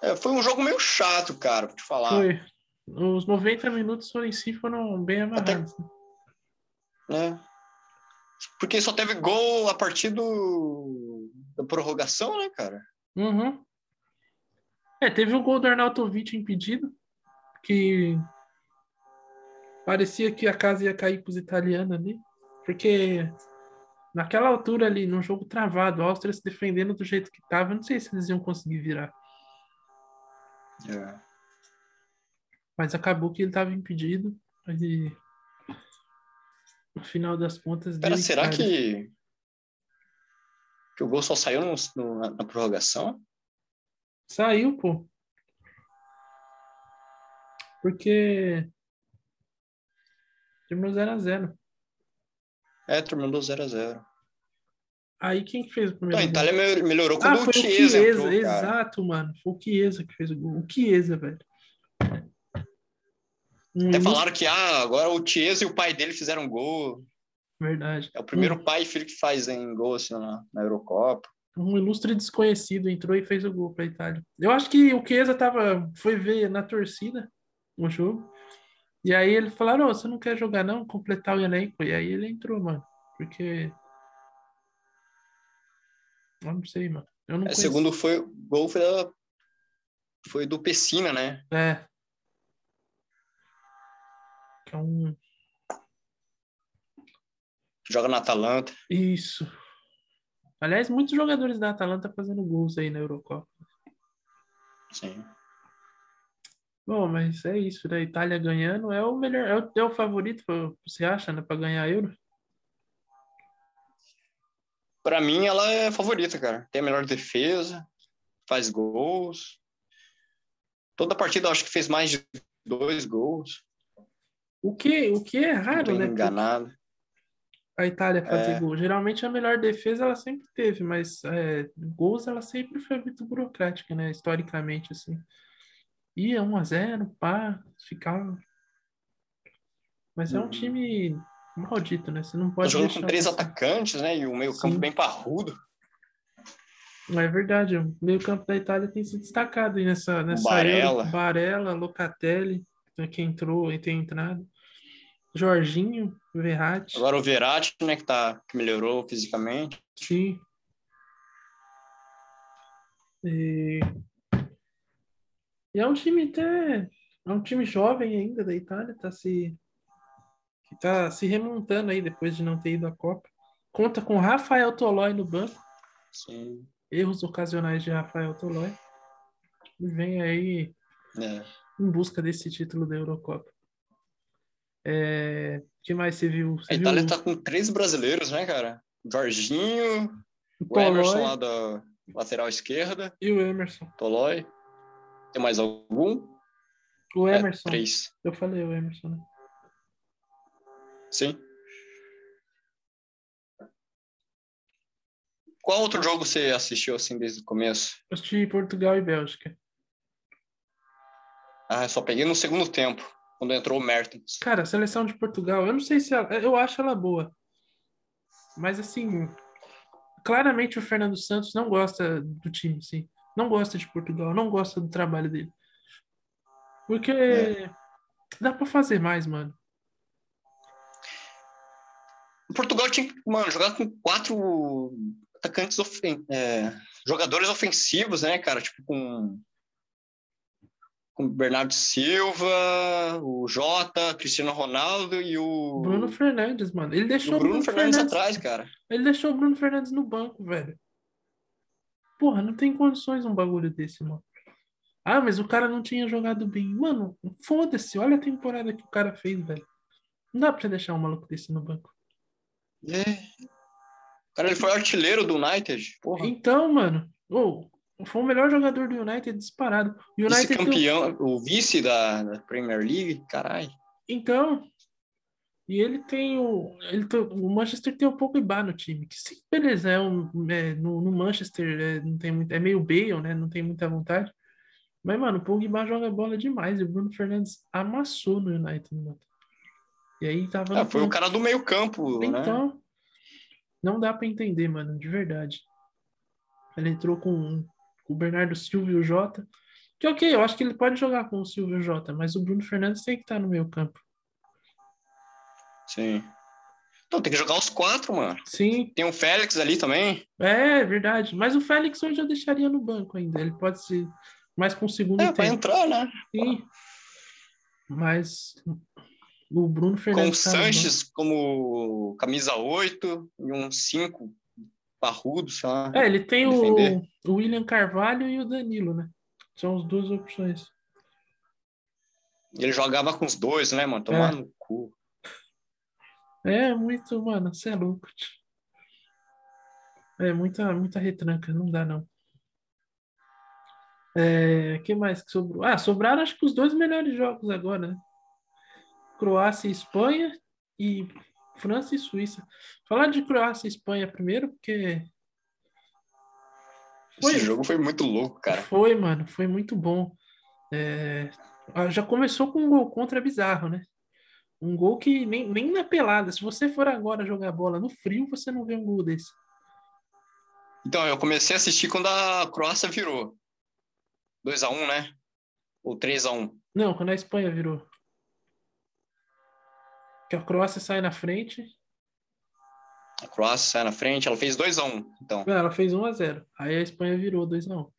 É, foi um jogo meio chato, cara, pra te falar. Foi. Os 90 minutos foram em si foram bem amarrados. né? né? Porque só teve gol a partir do... da prorrogação, né, cara? Uhum. É, teve o gol do Arnautovic impedido, que parecia que a casa ia cair para os italianos ali, porque naquela altura ali, num jogo travado, a Áustria se defendendo do jeito que estava, não sei se eles iam conseguir virar, É. mas acabou que ele estava impedido, e no final das contas Cara, será Itália. que... que o gol só saiu no- no- na, na prorrogação? Saiu, pô. Porque terminou 0x0. É, terminou 0x0. Aí quem que fez o Então, primeiro a gol? Itália me- melhorou Ah, quando foi o o Chiesa entrou, exato, mano. Foi o Chiesa que fez o gol. O Chiesa, velho. Até falaram que ah, agora o Chiesa e o pai dele fizeram gol. Verdade. É o primeiro Hum. pai e filho que fazem gol assim, na, na Eurocopa. Um ilustre desconhecido entrou e fez o gol pra Itália. Eu acho que o Chiesa tava, foi ver na torcida o jogo. E aí ele falaram, "Ô, você não quer jogar não? Completar o elenco. E aí ele entrou, mano. Porque... Eu não sei, mano. Eu não É, conheço. segundo foi, gol foi, da- foi do Pessina, né? É. Que é um... Joga na Atalanta. Isso. Aliás, muitos jogadores da Atalanta fazendo gols aí na Eurocopa. Sim. Bom, mas é isso, da Itália ganhando é o melhor, é o, é o favorito, você acha, né, para ganhar a Euro? Pra mim, ela é a favorita, cara. Tem a melhor defesa, faz gols. Toda partida eu acho que fez mais de dois gols. O que, o que é raro, né? enganado. A Itália fazer É. gol. Geralmente a melhor defesa ela sempre teve, mas é, gols ela sempre foi muito burocrática, né? Historicamente, assim. Ia 1 a 0 pá, ficava. Mas é um Uhum. time maldito, né? Você não pode jogando com três atacantes, né? E o meio campo Sim. bem parrudo. É verdade, o meio campo da Itália tem se destacado nessa, nessa Barella. Euro. Barella, Locatelli, que entrou e tem entrado. Jorginho, Verratti, Agora o Verratti, né? Que, tá, que melhorou fisicamente. sim. E... e é um time até... É um time jovem ainda da Itália, tá se... Que tá se remontando aí depois de não ter ido à Copa. Conta com Rafael Tolói no banco. Sim. Erros ocasionais de Rafael Tolói. E vem aí É. em busca desse título da Eurocopa. É, que mais você viu? Você A Itália viu tá com três brasileiros, né, cara? Jorginho, o o Emerson lá da lateral esquerda, e o Emerson. Tolói. Tem mais algum? O É, Emerson. três. Eu falei o Emerson, né? Sim. Qual outro jogo você assistiu assim desde o começo? Eu assisti Portugal e Bélgica. Ah, eu só peguei no segundo tempo, quando entrou o Mertens. Cara, a seleção de Portugal, eu não sei se ela, eu acho ela boa. Mas assim, claramente o Fernando Santos não gosta do time, sim. Não gosta de Portugal, não gosta do trabalho dele. Porque É. dá pra fazer mais, mano. Portugal tinha que, mano, jogar com quatro atacantes, ofen é, jogadores ofensivos, né, cara? Tipo, com, com o Bernardo Silva, o Jota, Cristiano Ronaldo e o, Bruno Fernandes, mano. Ele deixou o Bruno Fernandes atrás, cara. Ele deixou o Bruno Fernandes no banco, velho. Porra, não tem condições um bagulho desse, mano. Ah, mas o cara não tinha jogado bem. Mano, foda-se. Olha a temporada que o cara fez, velho. Não dá pra você deixar um maluco desse no banco. É. Cara, ele foi artilheiro do United. Porra. Então, mano, ô, foi o melhor jogador do United disparado. O United tem... um Vice-campeão, o vice da, da Premier League, caralho. Então, e ele tem o. Ele tem- o Manchester tem o Pogba no time. Que sim, beleza, é um, é, no, no Manchester é, não tem muito, é meio Bale, né? Não tem muita vontade. Mas, mano, o Pogba joga bola demais. E o Bruno Fernandes amassou no United, mano. E aí tava. Ah, foi o cara do meio campo, né? Então, não dá pra entender, mano, de verdade. Ele entrou com, com o Bernardo Silva e o Jota. Que ok, eu acho que ele pode jogar com o Silva e o Jota, mas o Bruno Fernandes tem que estar no meio campo. Sim. Então, tem que jogar os quatro, mano. Sim, Tem o Félix ali também. É, verdade. Mas o Félix hoje eu deixaria no banco ainda. Ele pode ser mais com o segundo É, vai tempo. entrar, né? Sim. Mas o Bruno Com o Fernandes. tá. Sanches como camisa 8 e um 5 parrudo, sei lá. É, ele tem defender. o William Carvalho e o Danilo, né? São as duas opções. Ele jogava com os dois, né, mano? Tomar É. no cu. É muito, mano, você é louco. tio. É muita, muita retranca, não dá não. É, que mais que sobrou? Ah, sobraram acho que os dois melhores jogos agora, né? Croácia e Espanha e França e Suíça. Falar de Croácia e Espanha primeiro, porque. Foi, Esse jogo foi muito louco, cara. Foi, mano, foi muito bom. É, já começou com um gol contra bizarro, né? Um gol que nem, nem na pelada. Se você for agora jogar bola no frio, você não vê um gol desse. Então, eu comecei a assistir quando a Croácia virou. 2x1, né? Ou 3x1. Não, quando a Espanha virou. Que a Croácia sai na frente. A Croácia sai na frente, ela fez 2x1, então. Não, ela fez 1x0. Aí a Espanha virou 2x1.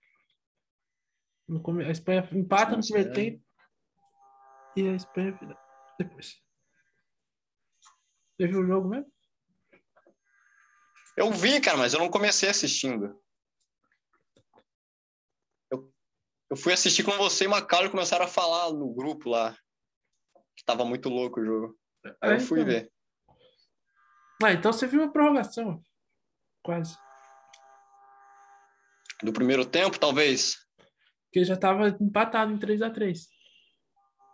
A Espanha empata no primeiro tempo. E a Espanha vira depois. Você viu o jogo mesmo? Eu vi, cara, mas eu não comecei assistindo. Eu, eu fui assistir com você e Macau começaram a falar no grupo lá. Que tava muito louco o jogo. Aí é, eu fui então. ver. Ah, então você viu a prorrogação. Quase. Do primeiro tempo, talvez? Porque já tava empatado em 3 a 3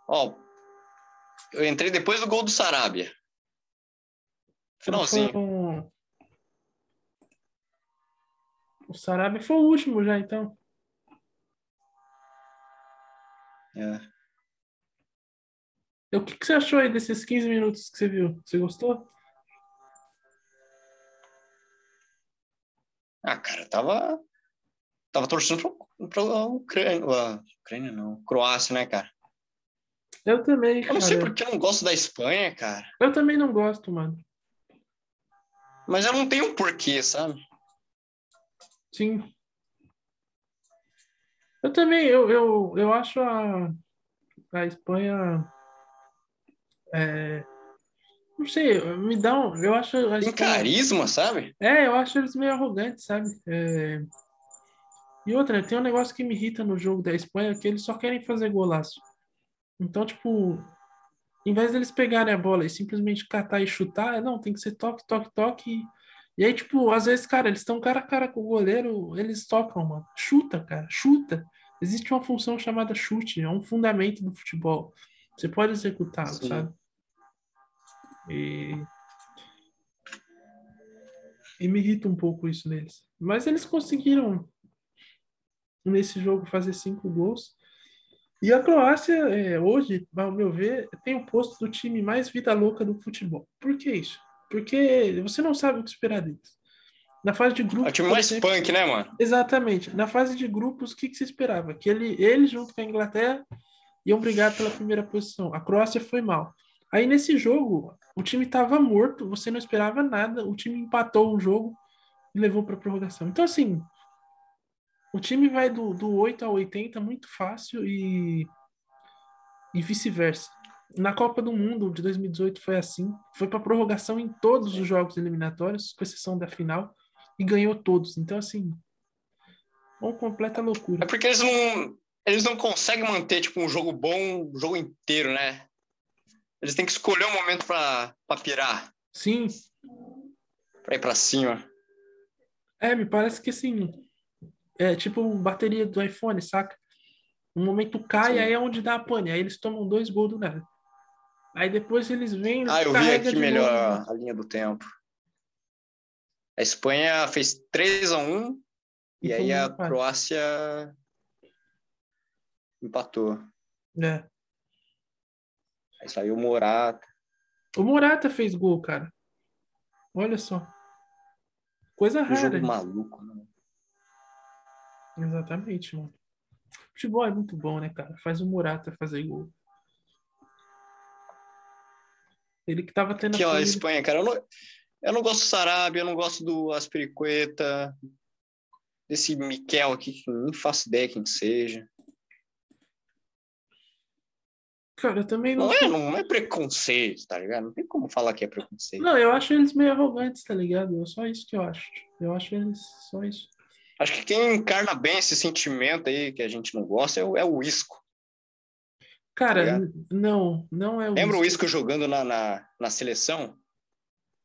Ó, eu entrei depois do gol do Sarabia. Finalzinho. O Sarabia foi o último já, então. É. O que, que você achou aí desses 15 minutos que você viu? Você gostou? Ah, cara, tava. Tava torcendo pra, pra Ucrânia. Ucrânia não. Croácia, né, cara? Eu também. Eu não sei porque eu não gosto da Espanha, cara. Eu também não gosto, mano. Mas eu não tenho um porquê, sabe? Sim. Eu também, eu, eu, eu acho a, a Espanha é, não sei, me dá um. Eu acho. Tem carisma, sabe? É, eu acho eles meio arrogantes, sabe? É... E outra, tem um negócio que me irrita no jogo da Espanha, que eles só querem fazer golaço. Então, tipo, em vez deles pegarem a bola e simplesmente catar e chutar, não, tem que ser toque, toque, toque. E aí, tipo, às vezes, cara, eles estão cara a cara com o goleiro, eles tocam, mano. Chuta, cara, chuta. Existe uma função chamada chute, é um fundamento do futebol. Você pode executá-lo, sabe? E... e me irrita um pouco isso neles. Mas eles conseguiram, nesse jogo, fazer cinco gols. E a Croácia, é, hoje, ao meu ver, tem o posto do time mais vida louca do futebol. Por que isso? Porque você não sabe o que esperar deles. Na fase de grupos. É o time mais exemplo, punk, né, mano? Exatamente. Na fase de grupos, o que, que se esperava? Que ele, ele, junto com a Inglaterra, iam brigar pela primeira posição. A Croácia foi mal. Aí nesse jogo, o time estava morto, você não esperava nada, o time empatou o jogo e levou para prorrogação. Então, assim, o time vai do, do 8 ao 80 muito fácil e, e vice-versa. Na Copa do Mundo de 2018 foi assim, foi para prorrogação em todos os jogos eliminatórios, com exceção da final, e ganhou todos. Então, assim, uma completa loucura. É porque eles não, eles não conseguem manter tipo um jogo bom o jogo inteiro, né? Eles têm que escolher um momento para pirar. Sim. Para ir para cima. É, me parece que sim. É tipo bateria do iPhone, saca? Um momento cai, Sim. aí é onde dá a pane. Aí eles tomam dois gols do nada. Aí depois eles vêm. Ah, eu vi aqui melhor novo. a linha do tempo. A Espanha fez 3 a 1 e, e aí a empate. Croácia empatou. É. Aí saiu o Morata. O Morata fez gol, cara. Olha só. Coisa rara. jogo maluco, né? Exatamente, mano. Futebol é muito bom, né, cara? Faz o Morata fazer gol. Ele que tava tendo. Aqui, ó, a Espanha, cara. Eu não, eu não gosto do Sarabia, eu não gosto do Aspiricueta, desse Miquel aqui, que nem faço ideia quem seja. Cara, eu também não. Não é, não é preconceito, tá ligado? Não tem como falar que é preconceito. Não, eu acho eles meio arrogantes, tá ligado? É só isso que eu acho. Eu acho eles só isso. Acho que quem encarna bem esse sentimento aí que a gente não gosta é o, é o Isco. Cara, tá não, não é o Lembra Isco. o Isco jogando na, na, na seleção?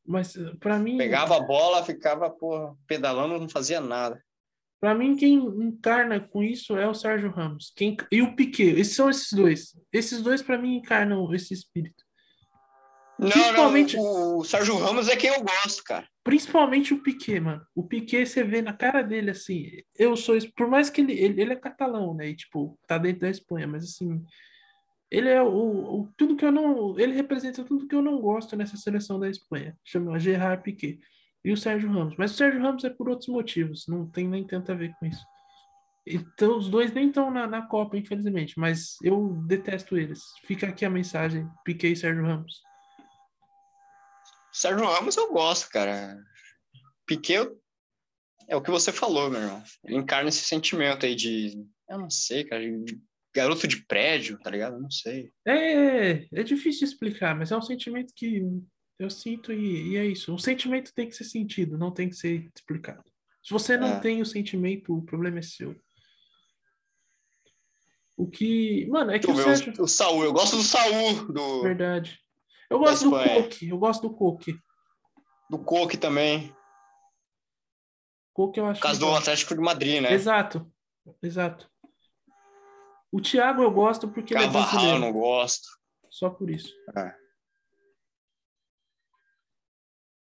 Mas para mim. Pegava a bola, ficava porra, pedalando, não fazia nada. Para mim, quem encarna com isso é o Sérgio Ramos. Quem, e o Piquet. Esses são esses dois. Esses dois, para mim, encarnam esse espírito. Não, Principalmente... não, o Sérgio Ramos é quem eu gosto, cara. Principalmente o Piquet, mano. O Piquet, você vê na cara dele, assim, eu sou... Por mais que ele, ele, ele é catalão, né? E, tipo, tá dentro da Espanha, mas, assim, ele é o, o, tudo que eu não... Ele representa tudo que eu não gosto nessa seleção da Espanha. Chama Gerard Piquet. E o Sérgio Ramos. Mas o Sérgio Ramos é por outros motivos. Não tem nem tanto a ver com isso. Então, os dois nem estão na, na Copa, infelizmente. Mas eu detesto eles. Fica aqui a mensagem. Piquet e Sérgio Ramos. Sérgio Ramos eu gosto, cara. Piquet é o que você falou, meu irmão. Ele encarna esse sentimento aí de, eu não sei, cara, de garoto de prédio, tá ligado? Eu não sei. É, é difícil explicar, mas é um sentimento que eu sinto e, e é isso. O sentimento tem que ser sentido, não tem que ser explicado. Se você não é. tem o sentimento, o problema é seu. O que. Mano, é que o, Sérgio... o Saul, eu gosto do Saul. Do... Verdade. Eu gosto do Coque, eu gosto do Coque. Do Coque também. Coque eu acho. Por causa do Atlético de Madrid, né? Exato, exato. O Thiago eu gosto porque Cavarral, ele é brasileiro. eu não gosto. Só por isso. É.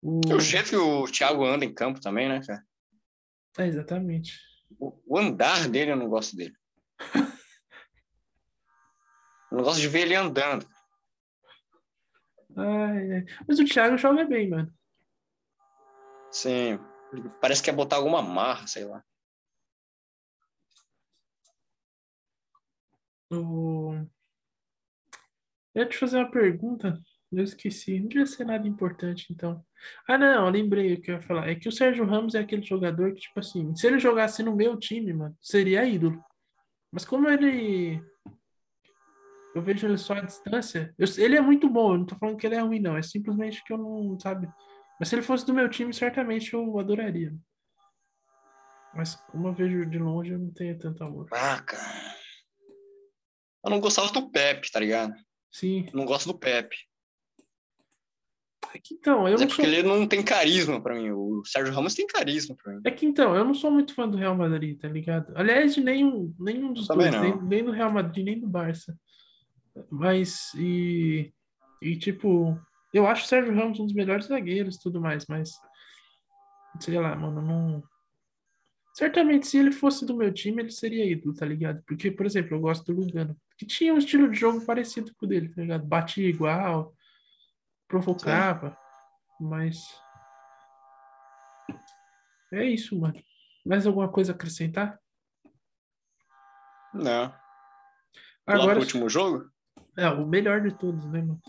O... jeito que o Thiago anda em campo também, né, cara? É, exatamente. O, o andar dele eu não gosto dele. eu não gosto de ver ele andando. Ai, ai. Mas o Thiago joga bem, mano. Sim. Parece que quer botar alguma marra, sei lá. O... Eu ia te fazer uma pergunta, eu esqueci. Não devia ser nada importante, então. Ah, não, lembrei o que eu ia falar. É que o Sérgio Ramos é aquele jogador que, tipo assim, se ele jogasse no meu time, mano, seria ídolo. Mas como ele eu vejo ele só à distância. Eu, ele é muito bom, eu não tô falando que ele é ruim, não. É simplesmente que eu não, sabe? Mas se ele fosse do meu time, certamente eu adoraria. Mas como eu vejo de longe, eu não tenho tanto amor. Ah, cara. Eu não gostava do Pepe, tá ligado? Sim. Eu não gosto do Pepe. É que então, eu Mas é porque sou... ele não tem carisma para mim. O Sérgio Ramos tem carisma para mim. É que então, eu não sou muito fã do Real Madrid, tá ligado? Aliás, de nenhum, nenhum dos dois, nem, nem, do Real Madrid, nem do Barça. Mas, e, e tipo, eu acho o Sérgio Ramos um dos melhores zagueiros e tudo mais, mas sei lá, mano, não. Certamente, se ele fosse do meu time, ele seria ídolo, tá ligado? Porque, por exemplo, eu gosto do Lugano, que tinha um estilo de jogo parecido com o dele, tá ligado? Batia igual, provocava, Sim. mas. É isso, mano. Mais alguma coisa a acrescentar? Não. Agora, o último jogo? É, o melhor de todos, né, mano?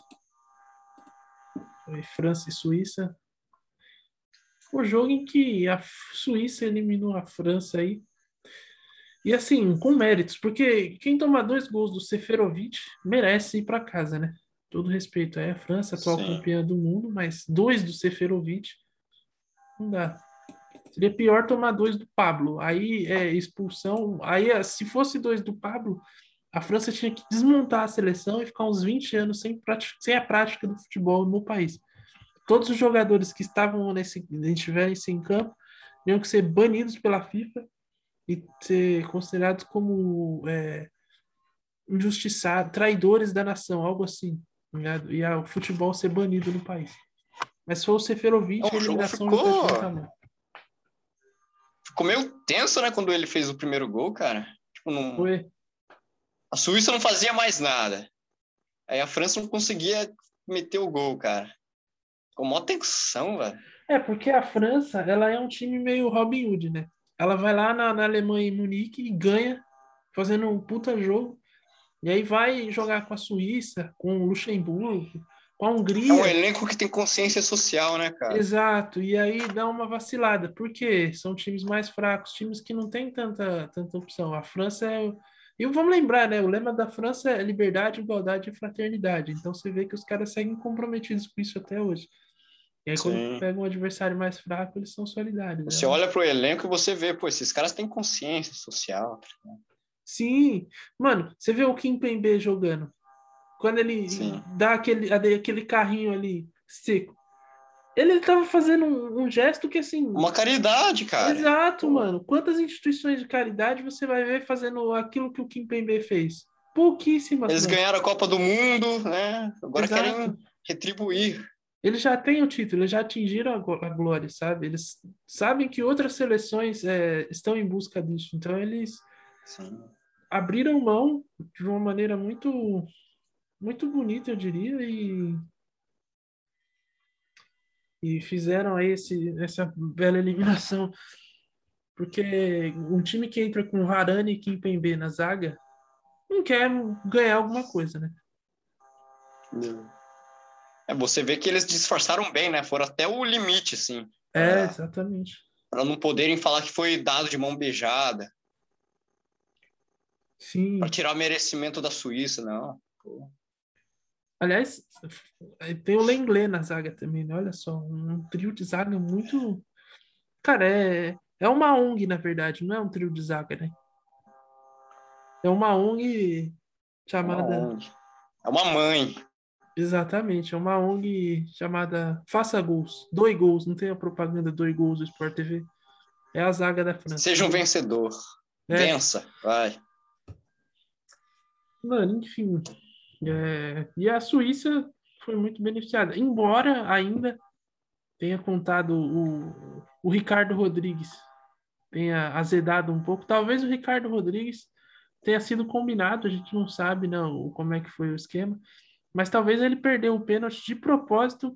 Foi França e Suíça. O jogo em que a Suíça eliminou a França aí. E assim, com méritos, porque quem toma dois gols do Seferovic merece ir para casa, né? Todo respeito, é a França, atual Sim. campeã do mundo, mas dois do Seferovic não dá. Seria pior tomar dois do Pablo. Aí é expulsão. Aí, se fosse dois do Pablo, a França tinha que desmontar a seleção e ficar uns 20 anos sem, prática, sem a prática do futebol no país. Todos os jogadores que estavam nesse, estivessem em campo tinham que ser banidos pela FIFA e ser considerados como é, injustiçados, traidores da nação, algo assim. Tá e o futebol ser banido no país. Mas for o Seferovic, a eliminação ficou... ficou meio tenso, né, quando ele fez o primeiro gol, cara. Tipo, não... Foi. A Suíça não fazia mais nada. Aí a França não conseguia meter o gol, cara. Com maior tensão, velho. É, porque a França, ela é um time meio Robin Hood, né? Ela vai lá na, na Alemanha em Munique e ganha, fazendo um puta jogo. E aí vai jogar com a Suíça, com o Luxemburgo, com a Hungria. É um elenco que tem consciência social, né, cara? Exato. E aí dá uma vacilada. Por quê? São times mais fracos, times que não tem tanta, tanta opção. A França é e vamos lembrar, né? O lema da França é liberdade, igualdade e fraternidade. Então você vê que os caras seguem comprometidos com isso até hoje. E aí, Sim. quando pega um adversário mais fraco, eles são solidários. Você né? olha pro elenco e você vê, pô, esses caras têm consciência social. Tá Sim. Mano, você vê o Kim Pembe jogando. Quando ele Sim. dá aquele, aquele carrinho ali seco. Ele tava fazendo um, um gesto que assim. Uma caridade, cara. Exato, mano. Quantas instituições de caridade você vai ver fazendo aquilo que o Kim Pembe fez? Pouquíssimas. Eles mano. ganharam a Copa do Mundo, né? Agora Exato. querem retribuir. Eles já têm o título, eles já atingiram a glória, sabe? Eles sabem que outras seleções é, estão em busca disso. Então eles Sim. abriram mão de uma maneira muito, muito bonita, eu diria, e e fizeram aí esse, essa bela eliminação. Porque um time que entra com Varane e Kimpembe na zaga não quer ganhar alguma coisa, né? É, você vê que eles disfarçaram bem, né? Foram até o limite, assim. É, Ah. exatamente. Para não poderem falar que foi dado de mão beijada. Sim. Para tirar o merecimento da Suíça, não. Pô. Aliás, tem o Lenglet na zaga também, né? Olha só, um trio de zaga muito. Cara, é, é uma ONG, na verdade, não é um trio de zaga, né? É uma ONG chamada. Uma ONG. É uma mãe. Exatamente, é uma ONG chamada Faça Gols. Dois gols, não tem a propaganda dois gols do Sport TV. É a zaga da França. Seja um vencedor. É. Vença. Vai. Mano, enfim. É, E a Suíça foi muito beneficiada. Embora ainda tenha contado o, o Ricardo Rodrigues tenha azedado um pouco. Talvez o Ricardo Rodrigues tenha sido combinado, a gente não sabe não como é que foi o esquema. Mas talvez ele perdeu o pênalti de propósito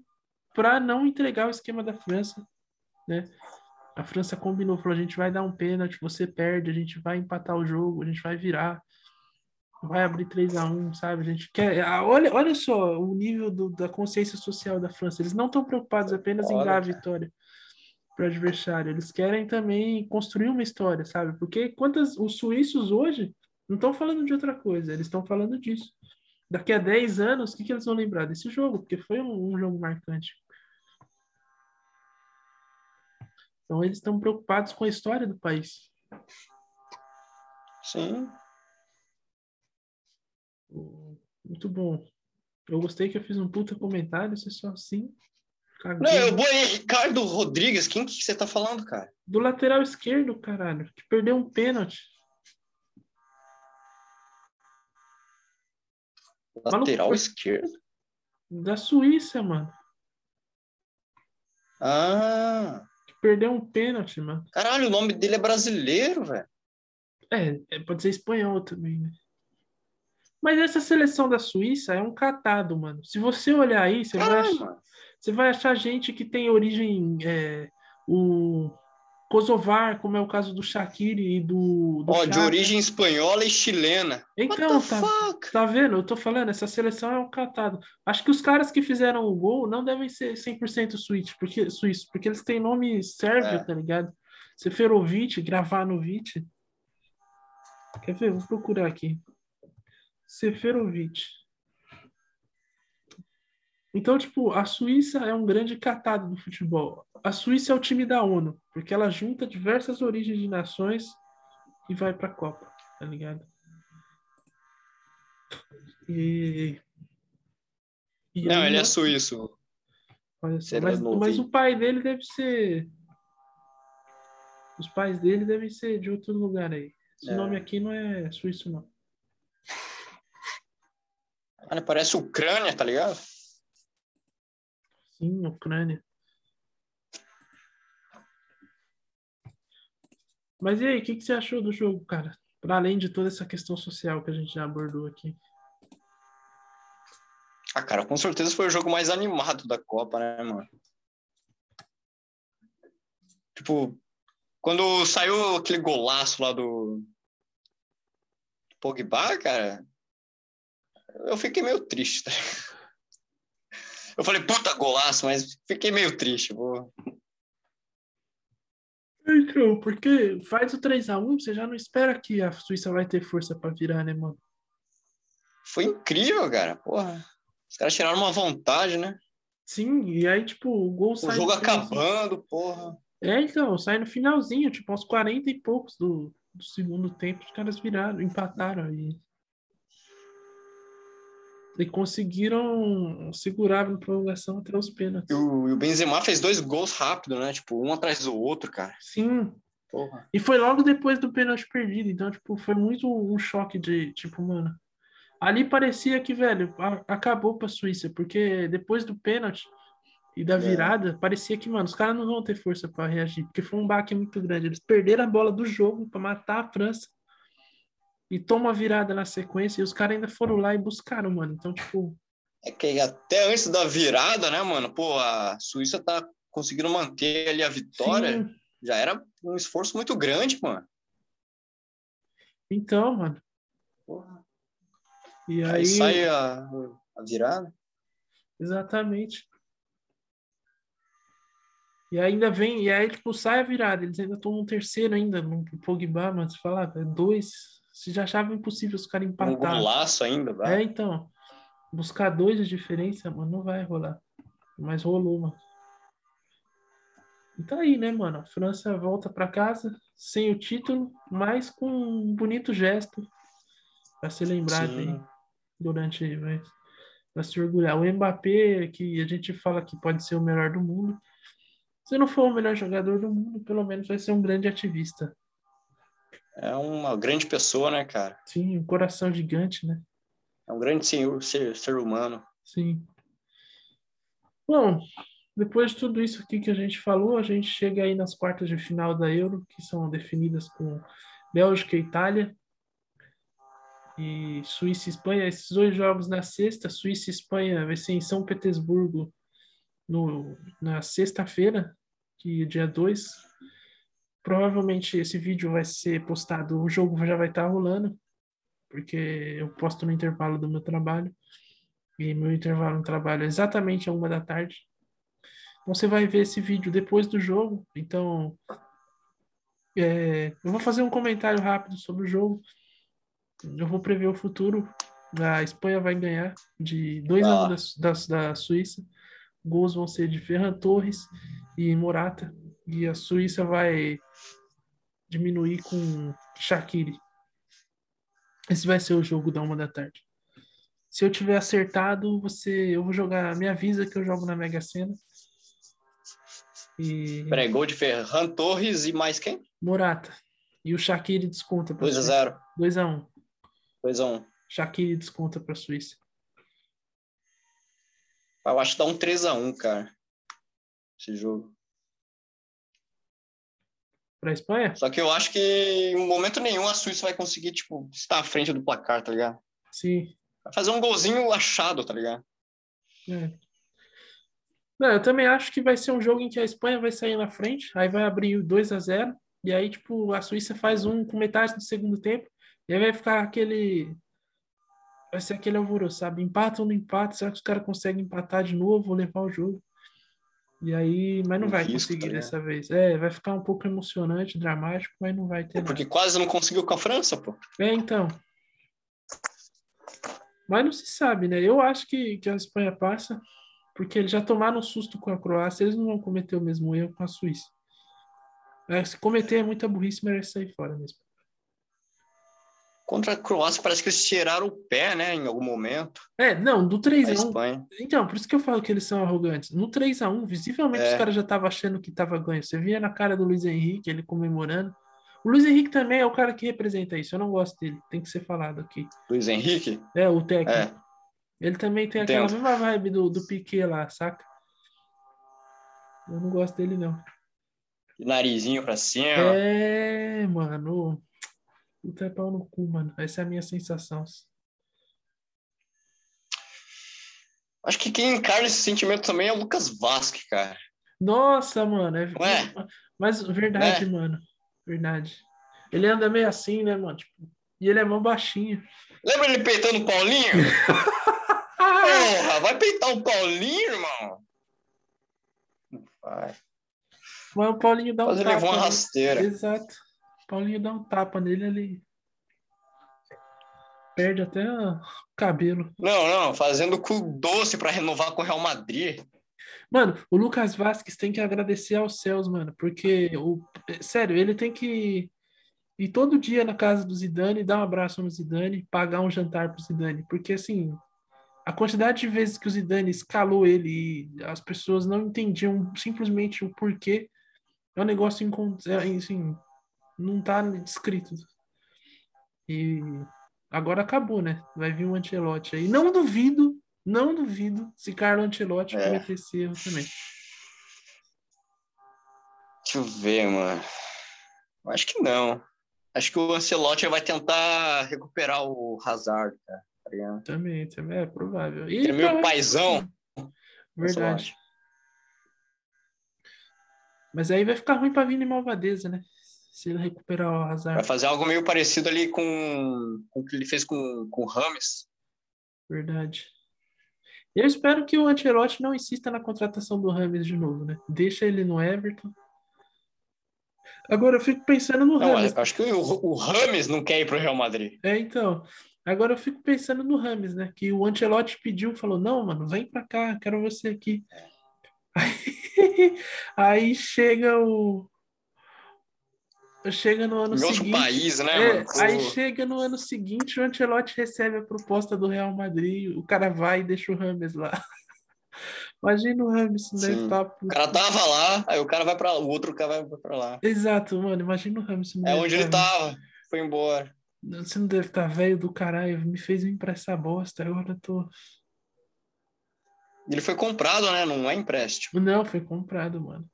para não entregar o esquema da França, né? A França combinou, falou: a gente vai dar um pênalti, você perde, a gente vai empatar o jogo, a gente vai virar vai abrir 3 a 1 sabe? A gente quer. ah, Olha, olha só o nível do- da consciência social da França. Eles não estão preocupados apenas em Olha, dar a vitória para o adversário. Eles querem também construir uma história, sabe? Porque quantas os suíços hoje não estão falando de outra coisa, eles estão falando disso. Daqui a 10 anos, o que, que eles vão lembrar desse jogo? Porque foi um, um jogo marcante. Então eles estão preocupados com a história do país. Sim. Muito bom. Eu gostei que eu fiz um puta comentário, você só assim. cagou. Não, eu boi Ricardo Rodrigues. Quem que você tá falando, cara? Do lateral esquerdo, caralho, que perdeu um pênalti. Lateral Maluco. esquerdo. Da Suíça, mano. Ah. Que perdeu um pênalti, mano. Caralho, o nome dele é brasileiro, velho. É, é, pode ser espanhol também, né? Mas essa seleção da Suíça é um catado, mano. Se você olhar aí, você vai Caralho, achar, você vai achar gente que tem origem. é, o Kosovar, como é o caso do Shaqiri e do. do Ó, de origem espanhola e chilena. Então, What the tá, fuck? Tá vendo? Eu tô falando, essa seleção é um catado. Acho que os caras que fizeram o gol não devem ser 100% suíço, porque, suíço, porque eles têm nome sérvio, É. tá ligado? Seferovic, Gravanovic. Quer ver? Vou procurar aqui. Seferovic. Então, tipo, a Suíça é um grande catado do futebol. A Suíça é o time da ONU, porque ela junta diversas origens de nações e vai pra Copa, tá ligado? E. e Não, aí, ele é suíço. é mas, mas o pai dele deve ser. Os pais dele devem ser de outro lugar aí. Esse É. nome aqui não é suíço, não. Mano, parece Ucrânia, tá ligado? Sim, Ucrânia. Mas e aí, o que, que você achou do jogo, cara? Para além de toda essa questão social que a gente já abordou aqui. Ah, cara, com certeza foi o jogo mais animado da Copa, né, mano? Tipo, quando saiu aquele golaço lá do Pogba, cara, eu fiquei meio triste. tá? Eu falei, puta golaço, mas fiquei meio triste. Vou... Então, porque faz o 3x1, você já não espera que a Suíça vai ter força para virar, né, mano? Foi incrível, cara. Porra. Os caras tiraram uma vontade, né? Sim, e aí, tipo, o gol O sai. jogo no finalzinho. acabando, porra. É, então, sai no finalzinho, tipo, aos 40 e poucos do, do segundo tempo, os caras viraram, empataram aí. E conseguiram segurar na prorrogação até os pênaltis. E o, e o Benzema fez dois gols rápido, né? Tipo, um atrás do outro, cara. Sim. Porra. E foi logo depois do pênalti perdido. Então, tipo, foi muito um choque de, tipo, mano. Ali parecia que, velho, a- acabou pra Suíça, porque depois do pênalti e da É. virada, parecia que, mano, os caras não vão ter força pra reagir, porque foi um baque muito grande. Eles perderam a bola do jogo pra matar a França e toma a virada na sequência, e os caras ainda foram lá e buscaram, mano. Então, tipo, É que até antes da virada, né, mano? Pô, a Suíça tá conseguindo manter ali a vitória. sim, Já era um esforço muito grande, mano. então, mano. Porra. E Aí, aí, sai a, a virada. exatamente. E ainda vem, e aí, tipo, sai a virada, eles ainda tomam um terceiro ainda no Pogba, mas você fala, é dois, você já achava impossível os caras Um empatar. golaço ainda, É, vai. então, buscar dois de diferença, mano, não vai rolar. Mas rolou, mano. E tá aí, né, mano? A França volta pra casa sem o título, mas com um bonito gesto pra ser lembrado aí durante, vai, pra se orgulhar. O Mbappé, que a gente fala que pode ser o melhor do mundo, se não for o melhor jogador do mundo, pelo menos vai ser um grande ativista. É uma grande pessoa, né, cara? Sim, um coração gigante, né? É um grande senhor, ser, ser humano. Sim. Bom, depois de tudo isso aqui que a gente falou, a gente chega aí nas quartas de final da Euro, que são definidas com Bélgica e Itália. E Suíça e Espanha, esses dois jogos na sexta, Suíça e Espanha vai ser em São Petersburgo no, na sexta-feira, que é dia 2. Provavelmente esse vídeo vai ser postado, o jogo já vai estar rolando, porque eu posto no intervalo do meu trabalho. E meu intervalo no trabalho é exatamente a uma da tarde. Então você vai ver esse vídeo depois do jogo. Então é, eu vou fazer um comentário rápido sobre o jogo. Eu vou prever o futuro. A Espanha vai ganhar de 2 a 1 Ah. da, da, da Suíça. Gols vão ser de Ferran Torres e Morata. E a Suíça vai diminuir com Shaqiri. Esse vai ser o jogo da uma da tarde. Se eu tiver acertado, você, eu vou jogar. Me avisa que eu jogo na Mega Sena. E Peraí, gol de Ferran Torres e mais quem? Morata. E o Shaqiri desconta para 2x0. 2x1. 2x1. Shaqiri desconta para a Suíça. Eu acho que dá um 3x1, cara. Esse jogo. Para a Espanha? Só que eu acho que em momento nenhum a Suíça vai conseguir, tipo, estar à frente do placar, tá ligado? Sim. Vai fazer um golzinho achado, tá ligado? É. Não, eu também acho que vai ser um jogo em que a Espanha vai sair na frente, aí vai abrir o 2 a 0 e aí, tipo, a Suíça faz um com metade do segundo tempo, e aí vai ficar aquele. Vai ser aquele alvoroço, sabe? Empata ou não empata? Será que os caras conseguem empatar de novo ou levar o jogo? E aí, mas não Um vai risco, conseguir tá dessa vez. É, vai ficar um pouco emocionante, dramático, mas não vai ter nada. Porque quase não conseguiu com a França, pô. É, então. Mas não se sabe, né? Eu acho que, que a Espanha passa, porque eles já tomaram um susto com a Croácia, eles não vão cometer o mesmo erro com a Suíça. É, se cometer é muita burrice, merece sair fora mesmo. Contra a Croácia parece que eles tiraram o pé, né, em algum momento. É, não, do A 3x1. Espanha. Então, por isso que eu falo que eles são arrogantes. No 3x1, visivelmente É. os caras já estavam achando que tava ganho. Você via na cara do Luiz Henrique, ele comemorando. O Luiz Henrique também é o cara que representa isso. Eu não gosto dele, tem que ser falado aqui. Luiz Henrique. É, o técnico. É. Ele também tem aquela Entendo. mesma vibe do, do Piquet lá, saca? Eu não gosto dele, não. Narizinho pra cima. É, mano. Puta é pau no cu, mano. Essa é a minha sensação. Acho que quem encarna esse sentimento também é o Lucas Vasque, cara. Nossa, mano. É... Não é? Mas verdade, mano. Verdade. Ele anda meio assim, né, mano? Tipo, e ele é mó baixinho. Lembra ele peitando o Paulinho? Porra, vai peitar o Paulinho, irmão? Vai. Mas o Paulinho dá um Quase tapa. levou uma né? rasteira. Exato. Paulinho dá um tapa nele, ele perde até o cabelo. Não, não, fazendo cu doce pra renovar com o Real Madrid. Mano, o Lucas Vasquez tem que agradecer aos céus, mano, porque o sério, ele tem que ir todo dia na casa do Zidane, dar um abraço no Zidane, pagar um jantar pro Zidane, porque assim, a quantidade de vezes que o Zidane escalou ele e as pessoas não entendiam simplesmente o porquê é um negócio é, assim, não tá descrito. E agora acabou, né? Vai vir um Ancelotti aí. Não duvido, não duvido se Carlo Ancelotti é. cometer esse erro também. Deixa eu ver, mano. Acho que não. Acho que o Ancelotti vai tentar recuperar o Hazard, cara. Tá também, também é provável. E, é meio paizão. Verdade. Mas aí vai ficar ruim para Vini Malvadeza, né? Se ele recuperar o Hazard. Vai fazer algo meio parecido ali com, com o que ele fez com, com o Rames. Verdade. Eu espero que o Ancelotti não insista na contratação do Rames de novo, né? Deixa ele no Everton. Agora eu fico pensando no não, Rames. Acho que o, o Rames não quer ir para o Real Madrid. É, então. Agora eu fico pensando no Rames, né? Que o Ancelotti pediu, falou: não, mano, vem para cá, quero você aqui. Aí, aí chega o. Chega no ano seguinte. país, né, é, Aí chega no ano seguinte, o Ancelotti recebe a proposta do Real Madrid, o cara vai e deixa o Rames lá. Imagina o Rames deve estar. Tá o cara tava lá, aí o cara vai para o outro cara vai para lá. Exato, mano. Imagina o Rames. É onde ele tava, foi embora. Você não deve estar tá velho do caralho, me fez pra essa bosta, agora eu tô. Ele foi comprado, né? Não é empréstimo. Não, foi comprado, mano.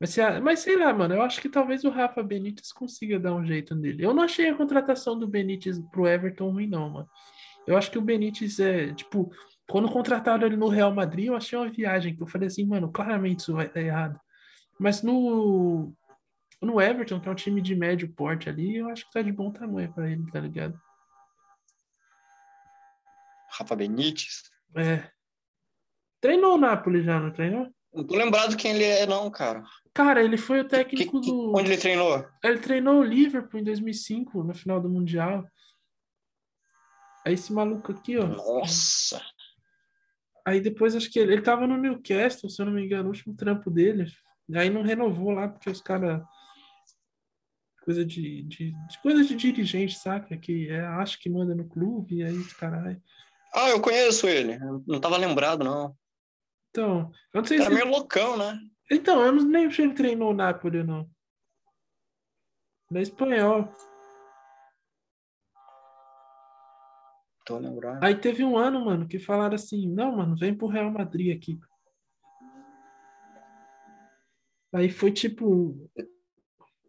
Mas, mas sei lá, mano, eu acho que talvez o Rafa Benítez consiga dar um jeito nele. Eu não achei a contratação do Benítez pro Everton ruim, não, mano. Eu acho que o Benítez é, tipo, quando contrataram ele no Real Madrid, eu achei uma viagem que eu falei assim, mano, claramente isso vai dar errado. Mas no, no Everton, que é um time de médio porte ali, eu acho que tá de bom tamanho para ele, tá ligado? Rafa Benítez? É. Treinou o Napoli já, não treinou? Não tô lembrado quem ele é, não, cara. Cara, ele foi o técnico que, do. Onde ele treinou? Ele treinou o Liverpool em 2005, no final do Mundial. Aí esse maluco aqui, ó. Nossa! Aí depois acho que ele, ele tava no Newcastle, se eu não me engano, o último trampo dele. Aí não renovou lá, porque os caras. Coisa de, de, de, coisa de dirigente, saca? Que é, acho que manda no clube, e aí, caralho. Ah, eu conheço ele. não tava lembrado, não. Então, eu não sei Era se. meio loucão, né? Então, eu não nem sei se ele treinou o Napoli, não. Na espanhol. Tô lembrando. Aí teve um ano, mano, que falaram assim: não, mano, vem pro Real Madrid aqui. Aí foi tipo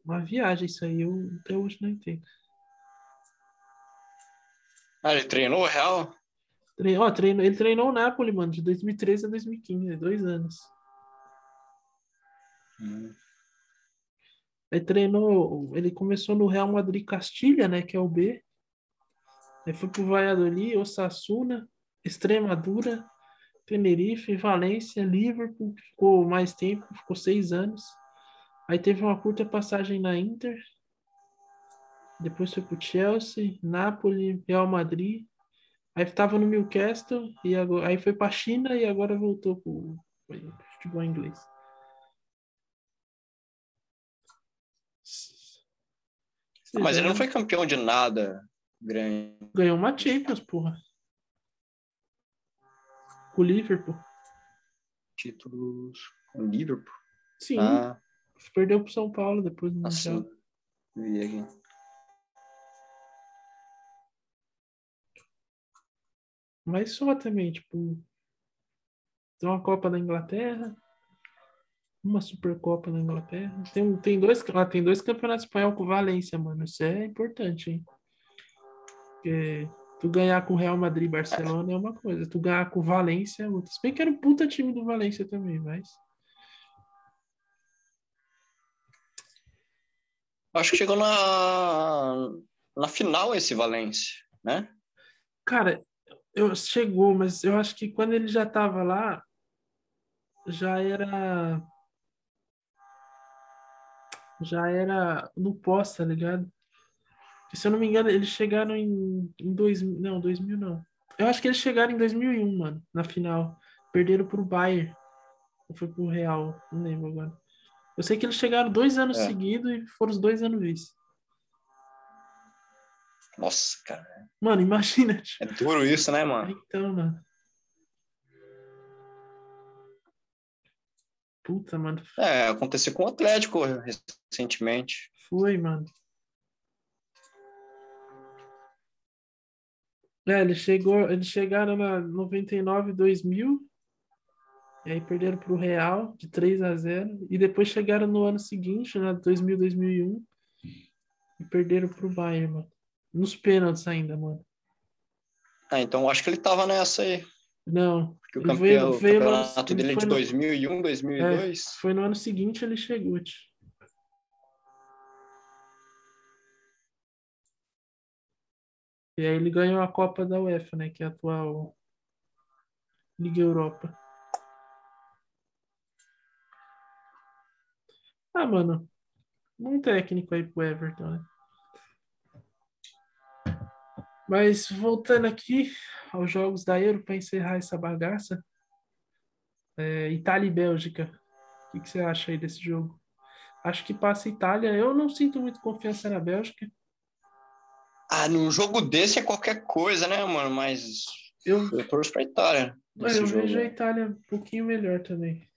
uma viagem, isso aí eu até hoje não entendo. Ah, ele treinou o Real? Treinou, treinou, ele treinou o Napoli, mano, de 2013 a 2015, dois anos. Hum. Aí treinou, ele começou no Real Madrid Castilha, né, que é o B. Aí foi pro Valladolid, Osasuna, Extremadura, Tenerife, Valência, Liverpool, ficou mais tempo, ficou seis anos. Aí teve uma curta passagem na Inter. Depois foi pro Chelsea, Napoli, Real Madrid, Aí estava no Newcastle, e agora, aí foi para a China e agora voltou para o futebol inglês. Mas ele não foi campeão de nada grande. Ganhou uma Champions, porra. Com o Liverpool. Títulos com o Liverpool? Sim. Ah. Perdeu pro São Paulo depois do Mundial. Vi aqui. Mas só também, tipo. Tem uma Copa da Inglaterra, uma Supercopa da Inglaterra. Tem, tem, dois, ah, tem dois campeonatos espanhol com Valência, mano. Isso é importante, hein? Porque tu ganhar com Real Madrid e Barcelona é uma coisa. Tu ganhar com Valência é outra. Se bem que era um puta time do Valência também, mas. Acho que chegou na, na final esse Valência, né? Cara, eu, chegou, mas eu acho que quando ele já estava lá, já era. Já era no pós, tá ligado? se eu não me engano, eles chegaram em, em 2000. Não, 2000 não. Eu acho que eles chegaram em 2001, mano, na final. Perderam pro Bayern. Ou foi pro Real, não lembro agora. Eu sei que eles chegaram dois anos é. seguidos e foram os dois anos vice. Nossa, cara. Mano, imagina. É duro isso, né, mano? Então, mano. Puta, mano. É, aconteceu com o Atlético recentemente. Foi, mano. É, ele chegou, eles chegaram na 99 2000 e aí perderam para o Real de 3 a 0 e depois chegaram no ano seguinte, na 2000 2001 e perderam para o Bayern, mano. Nos pênaltis ainda, mano. Ah, então acho que ele tava nessa aí. Não. O, campeão, veio, veio o campeonato dele é de 2001, 2002. É, foi no ano seguinte ele chegou, tio. E aí ele ganhou a Copa da UEFA, né? Que é a atual Liga Europa. Ah, mano. Um técnico aí pro Everton, né? Mas voltando aqui aos jogos da Euro para encerrar essa bagaça. É, Itália e Bélgica. O que, que, você acha aí desse jogo? Acho que passa Itália. Eu não sinto muito confiança na Bélgica. Ah, num jogo desse é qualquer coisa, né, mano? Mas eu, eu torço pra Itália. Mas eu jogo. vejo a Itália um pouquinho melhor também.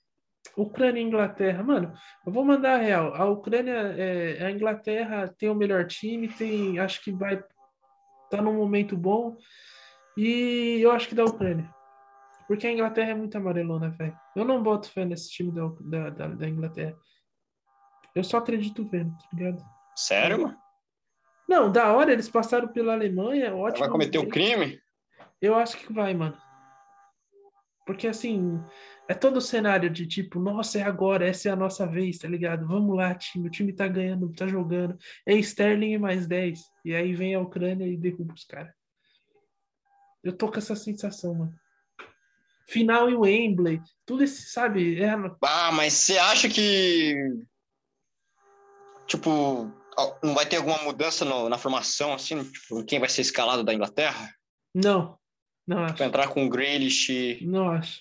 Ucrânia e Inglaterra, mano, eu vou mandar a real. A Ucrânia, é, a Inglaterra tem o melhor time, tem, acho que vai tá num momento bom e eu acho que da Ucrânia, porque a Inglaterra é muito amarelona, velho. Eu não boto fé nesse time da, da, da, Inglaterra. Eu só acredito vendo, tá ligado? Sério, mano? Não, da hora, eles passaram pela Alemanha, ótimo. Vai cometer o um crime? Eu acho que vai, mano. Porque assim, é todo o cenário de tipo, nossa, é agora, essa é a nossa vez, tá ligado? Vamos lá, time, o time tá ganhando, tá jogando. É Sterling e mais 10. E aí vem a Ucrânia e derruba os caras. Eu tô com essa sensação, mano. Final em Wembley, tudo esse, sabe? É... Ah, mas você acha que. Tipo, não vai ter alguma mudança no, na formação, assim? Tipo, quem vai ser escalado da Inglaterra? Não. Não acho. entrar com o Grealish. Não acho.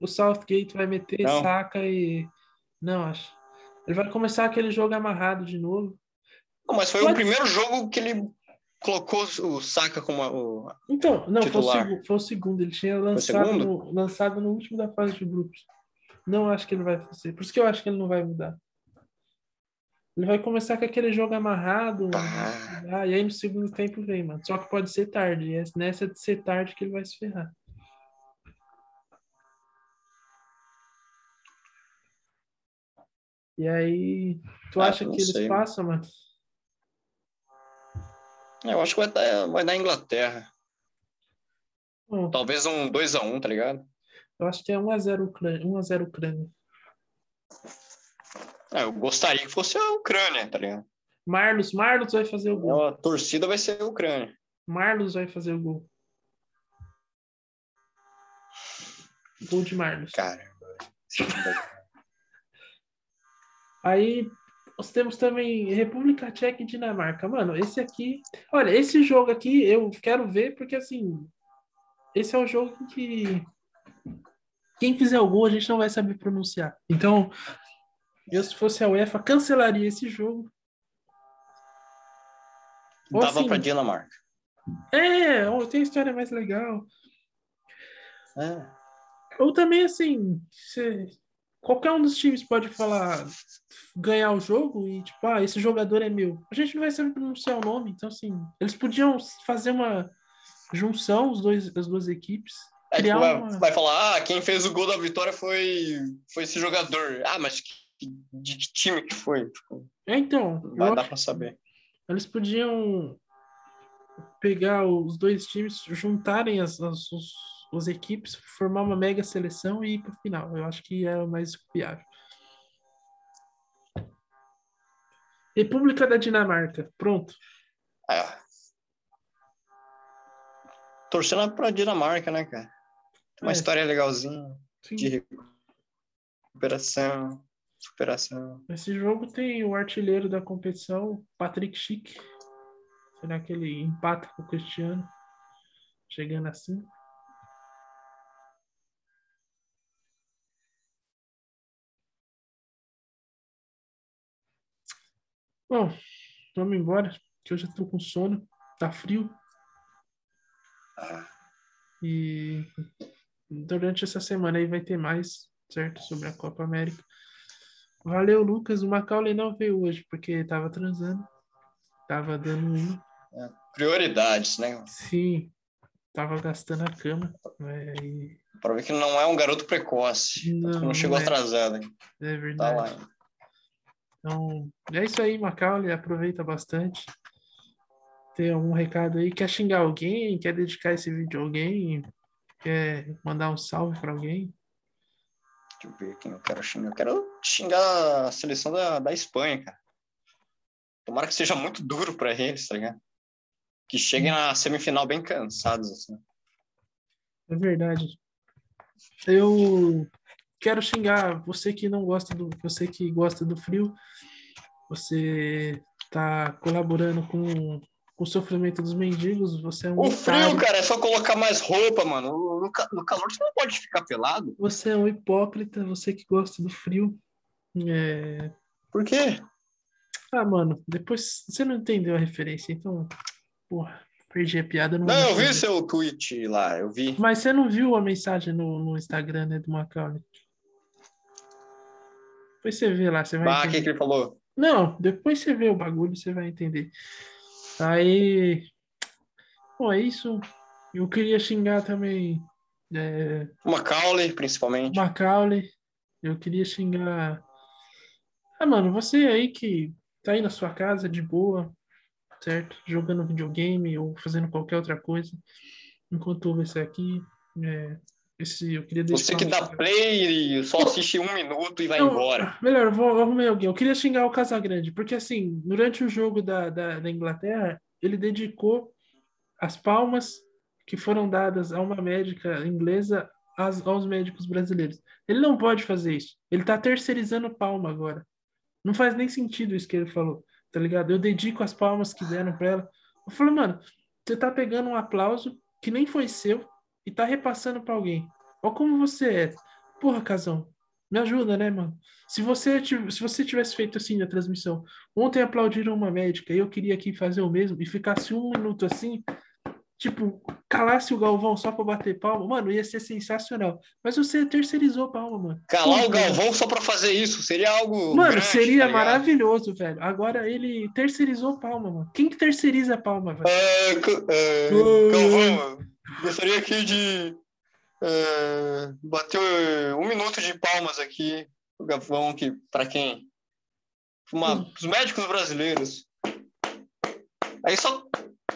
O Southgate vai meter não. saca e. Não acho. Ele vai começar aquele jogo amarrado de novo. Não, mas foi Pode... o primeiro jogo que ele colocou o Saka como o. Então, não, foi o, segundo, foi o, segundo, Ele tinha lançado no, lançado no último da fase de grupos. Não acho que ele vai fazer. Por isso que eu acho que ele não vai mudar. Ele vai começar com aquele jogo amarrado. Ah, e aí no segundo tempo vem, mano. Só que pode ser tarde. E é nessa de ser tarde que ele vai se ferrar. E aí, tu ah, acha que eles sei, passam, mano? Eu acho que vai dar, vai dar Inglaterra. Hum. Talvez um 2x1, um, tá ligado? Eu acho que é 1x0 Ucrânia. 1x0 Ucrânia. É, eu gostaria que fosse a Ucrânia, tá ligado? Marlos, Marlos vai fazer o gol. A torcida vai ser a Ucrânia. Marlos vai fazer o gol. Gol de Marlos. Caramba. Aí nós temos também República Tcheca e Dinamarca. Mano, esse aqui. Olha, esse jogo aqui eu quero ver porque assim. Esse é o jogo que. Quem fizer o gol a gente não vai saber pronunciar. Então, eu, se fosse a UEFA, cancelaria esse jogo. Ou, Dava assim, para Dinamarca. É, ou tem história mais legal. É. Ou também, assim, qualquer um dos times pode falar, ganhar o jogo e, tipo, ah, esse jogador é meu. A gente não vai saber pronunciar o nome, então, assim, eles podiam fazer uma junção, os dois, as duas equipes. É, tipo, vai, uma... vai, falar, ah, quem fez o gol da vitória foi, foi esse jogador. Ah, mas de que time que foi. Tipo, é, então. Vai dar para saber. Eles podiam pegar os dois times, juntarem as, as, os, as equipes, formar uma mega seleção e ir para o final. Eu acho que é o mais viável. República da Dinamarca. Pronto. É. Torcendo para Dinamarca, né, cara? Uma é. história legalzinha Sim. de recuperação Esse jogo tem o artilheiro da competição, Patrick Schick. Será que ele empata com o Cristiano? Chegando assim. Bom, vamos embora, que eu já tô com sono. Tá frio. Ah. E durante essa semana aí vai ter mais certo? Sobre a Copa América. Valeu, Lucas. O Macaulay não veio hoje porque tava transando. Tava dando um. Prioridades, né? Sim, tava gastando a cama. né, e- Pra ver que não é um garoto precoce. Não, Não, chegou é. atrasado. É Tá verdade. lá. ainda. Então, é isso aí, Macaulay. Aproveita bastante. Tem algum recado aí? Quer xingar alguém? Quer dedicar esse vídeo a alguém? Quer mandar um salve para alguém? Deixa eu ver quem eu quero xingar. Eu quero xingar a seleção da, da Espanha, cara. Tomara que seja muito duro pra eles, tá ligado? Que cheguem na semifinal bem cansados, assim. É verdade. Eu quero xingar você que não gosta do, você que gosta do frio. Você tá colaborando com, com o sofrimento dos mendigos. Você é um O frio, otário. cara, é só colocar mais roupa, mano. No, no calor você não pode ficar pelado. Você é um hipócrita. Você que gosta do frio. É, Por quê? Ah, mano, depois você não entendeu a referência, então, porra, perdi a piada. Não, Não, eu vi seu tweet lá, eu vi. Mas você não viu a mensagem no, no Instagram, né, do Macaulay? Depois você vê lá, você vai Ah, o que, que ele falou? Não, depois você vê o bagulho, você vai entender. Aí, bom, é isso. Eu queria xingar também é, Macaulay, principalmente. Macaulay. Eu queria xingar. Ah, mano, você aí que tá aí na sua casa de boa, certo? Jogando videogame ou fazendo qualquer outra coisa, enquanto ouve esse aqui. é, esse, eu queria deixar Você que dá play e só assiste um minuto e vai Não, embora. Melhor, eu vou eu arrumei alguém. Eu queria xingar o Casagrande, porque assim, durante o jogo da, da, da Inglaterra, ele dedicou as palmas que foram dadas a uma médica inglesa aos médicos brasileiros. Ele não pode fazer isso. Ele tá terceirizando palma agora. Não faz nem sentido isso que ele falou, tá ligado? Eu dedico as palmas que deram pra ela. Eu falei, mano, você tá pegando um aplauso que nem foi seu e tá repassando pra alguém. Olha como você é. Porra, Casão, me ajuda, né, mano? Se você, se você tivesse feito assim na transmissão, ontem aplaudiram uma médica e eu queria aqui fazer o mesmo e ficasse um minuto assim, tipo, calasse o Galvão só pra bater palma, mano, ia ser sensacional. Mas você terceirizou palma, mano. Calar o Porra, Galvão só pra fazer isso seria algo. Mano, grande, seria tá maravilhoso, velho. Agora ele terceirizou palma, mano. Quem que terceiriza palma, velho? É, é, Oi. Galvão, gostaria aqui de é, bater um minuto de palmas aqui. O Galvão, aqui, pra quem? Uma, os médicos brasileiros. Aí só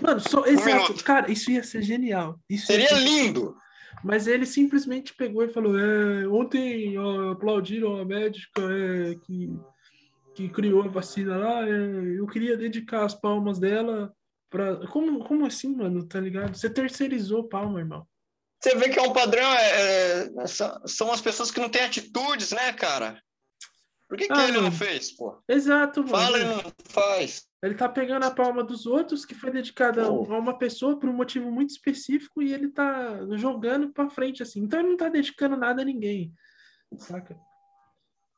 Mano, só, exato. minuto. Cara, isso ia ser genial. Isso ia seria ser- lindo. Mas ele simplesmente pegou e falou: é, ontem ó, aplaudiram a médica é, que, que criou a vacina lá. é, eu queria dedicar as palmas dela pra. Como, como assim, mano? Tá ligado? Você terceirizou palma, irmão. Você vê que é um padrão, é, é, são, são as pessoas que não têm atitudes, né, cara? Por que, que Ah, ele não fez, pô? Exato, mano. Fala e não faz. Ele tá pegando a palma dos outros, que foi dedicada a uma pessoa por um motivo muito específico, e ele tá jogando pra frente, assim. Então ele não tá dedicando nada a ninguém. Saca?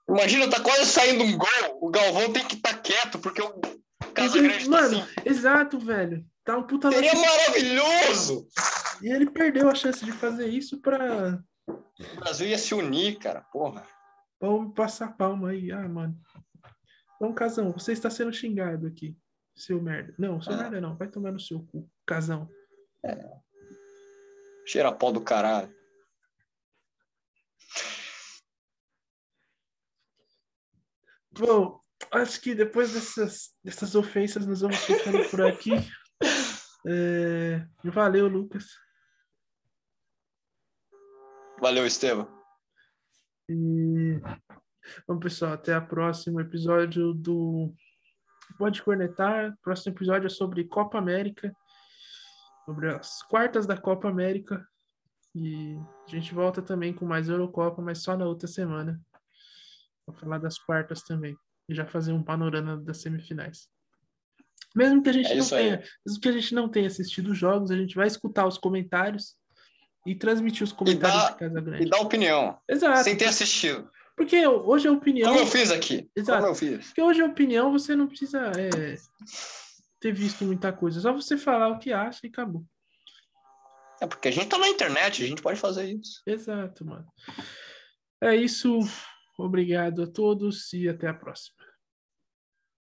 Imagina, tá quase saindo um gol. O Galvão tem que estar quieto, porque o Casagrande tá Mano, assim. exato, velho. Tá um puta Seria lance. maravilhoso. E ele perdeu a chance de fazer isso pra, O Brasil ia se unir, cara. Porra. eu passar palma aí. Ah, mano. Então, Casão, você está sendo xingado aqui. Seu merda. Não, seu Ah. merda não. Vai tomar no seu cu. Casão. Cheira pó do caralho. Bom, acho que depois dessas, dessas ofensas nós vamos ficando por aqui. É, Valeu, Lucas. Valeu, Estevam. E bom, pessoal, até o próximo episódio do Pode Cornetar. Próximo episódio é sobre Copa América, sobre as quartas da Copa América. E a gente volta também com mais Eurocopa, mas só na outra semana. Vou falar das quartas também. E já fazer um panorama das semifinais. Mesmo que a gente É não aí. tenha, mesmo que a gente não tenha assistido os jogos, a gente vai escutar os comentários e transmitir os comentários dá- de Casa E Grande. dá opinião. Exato. Sem ter assistido. Porque hoje a opinião. Como eu fiz aqui. Exato. Como eu fiz. Porque hoje a opinião você não precisa é, ter visto muita coisa. É só você falar o que acha e acabou. É porque a gente tá na internet, a gente pode fazer isso. Exato, mano. É isso. Obrigado a todos e até a próxima.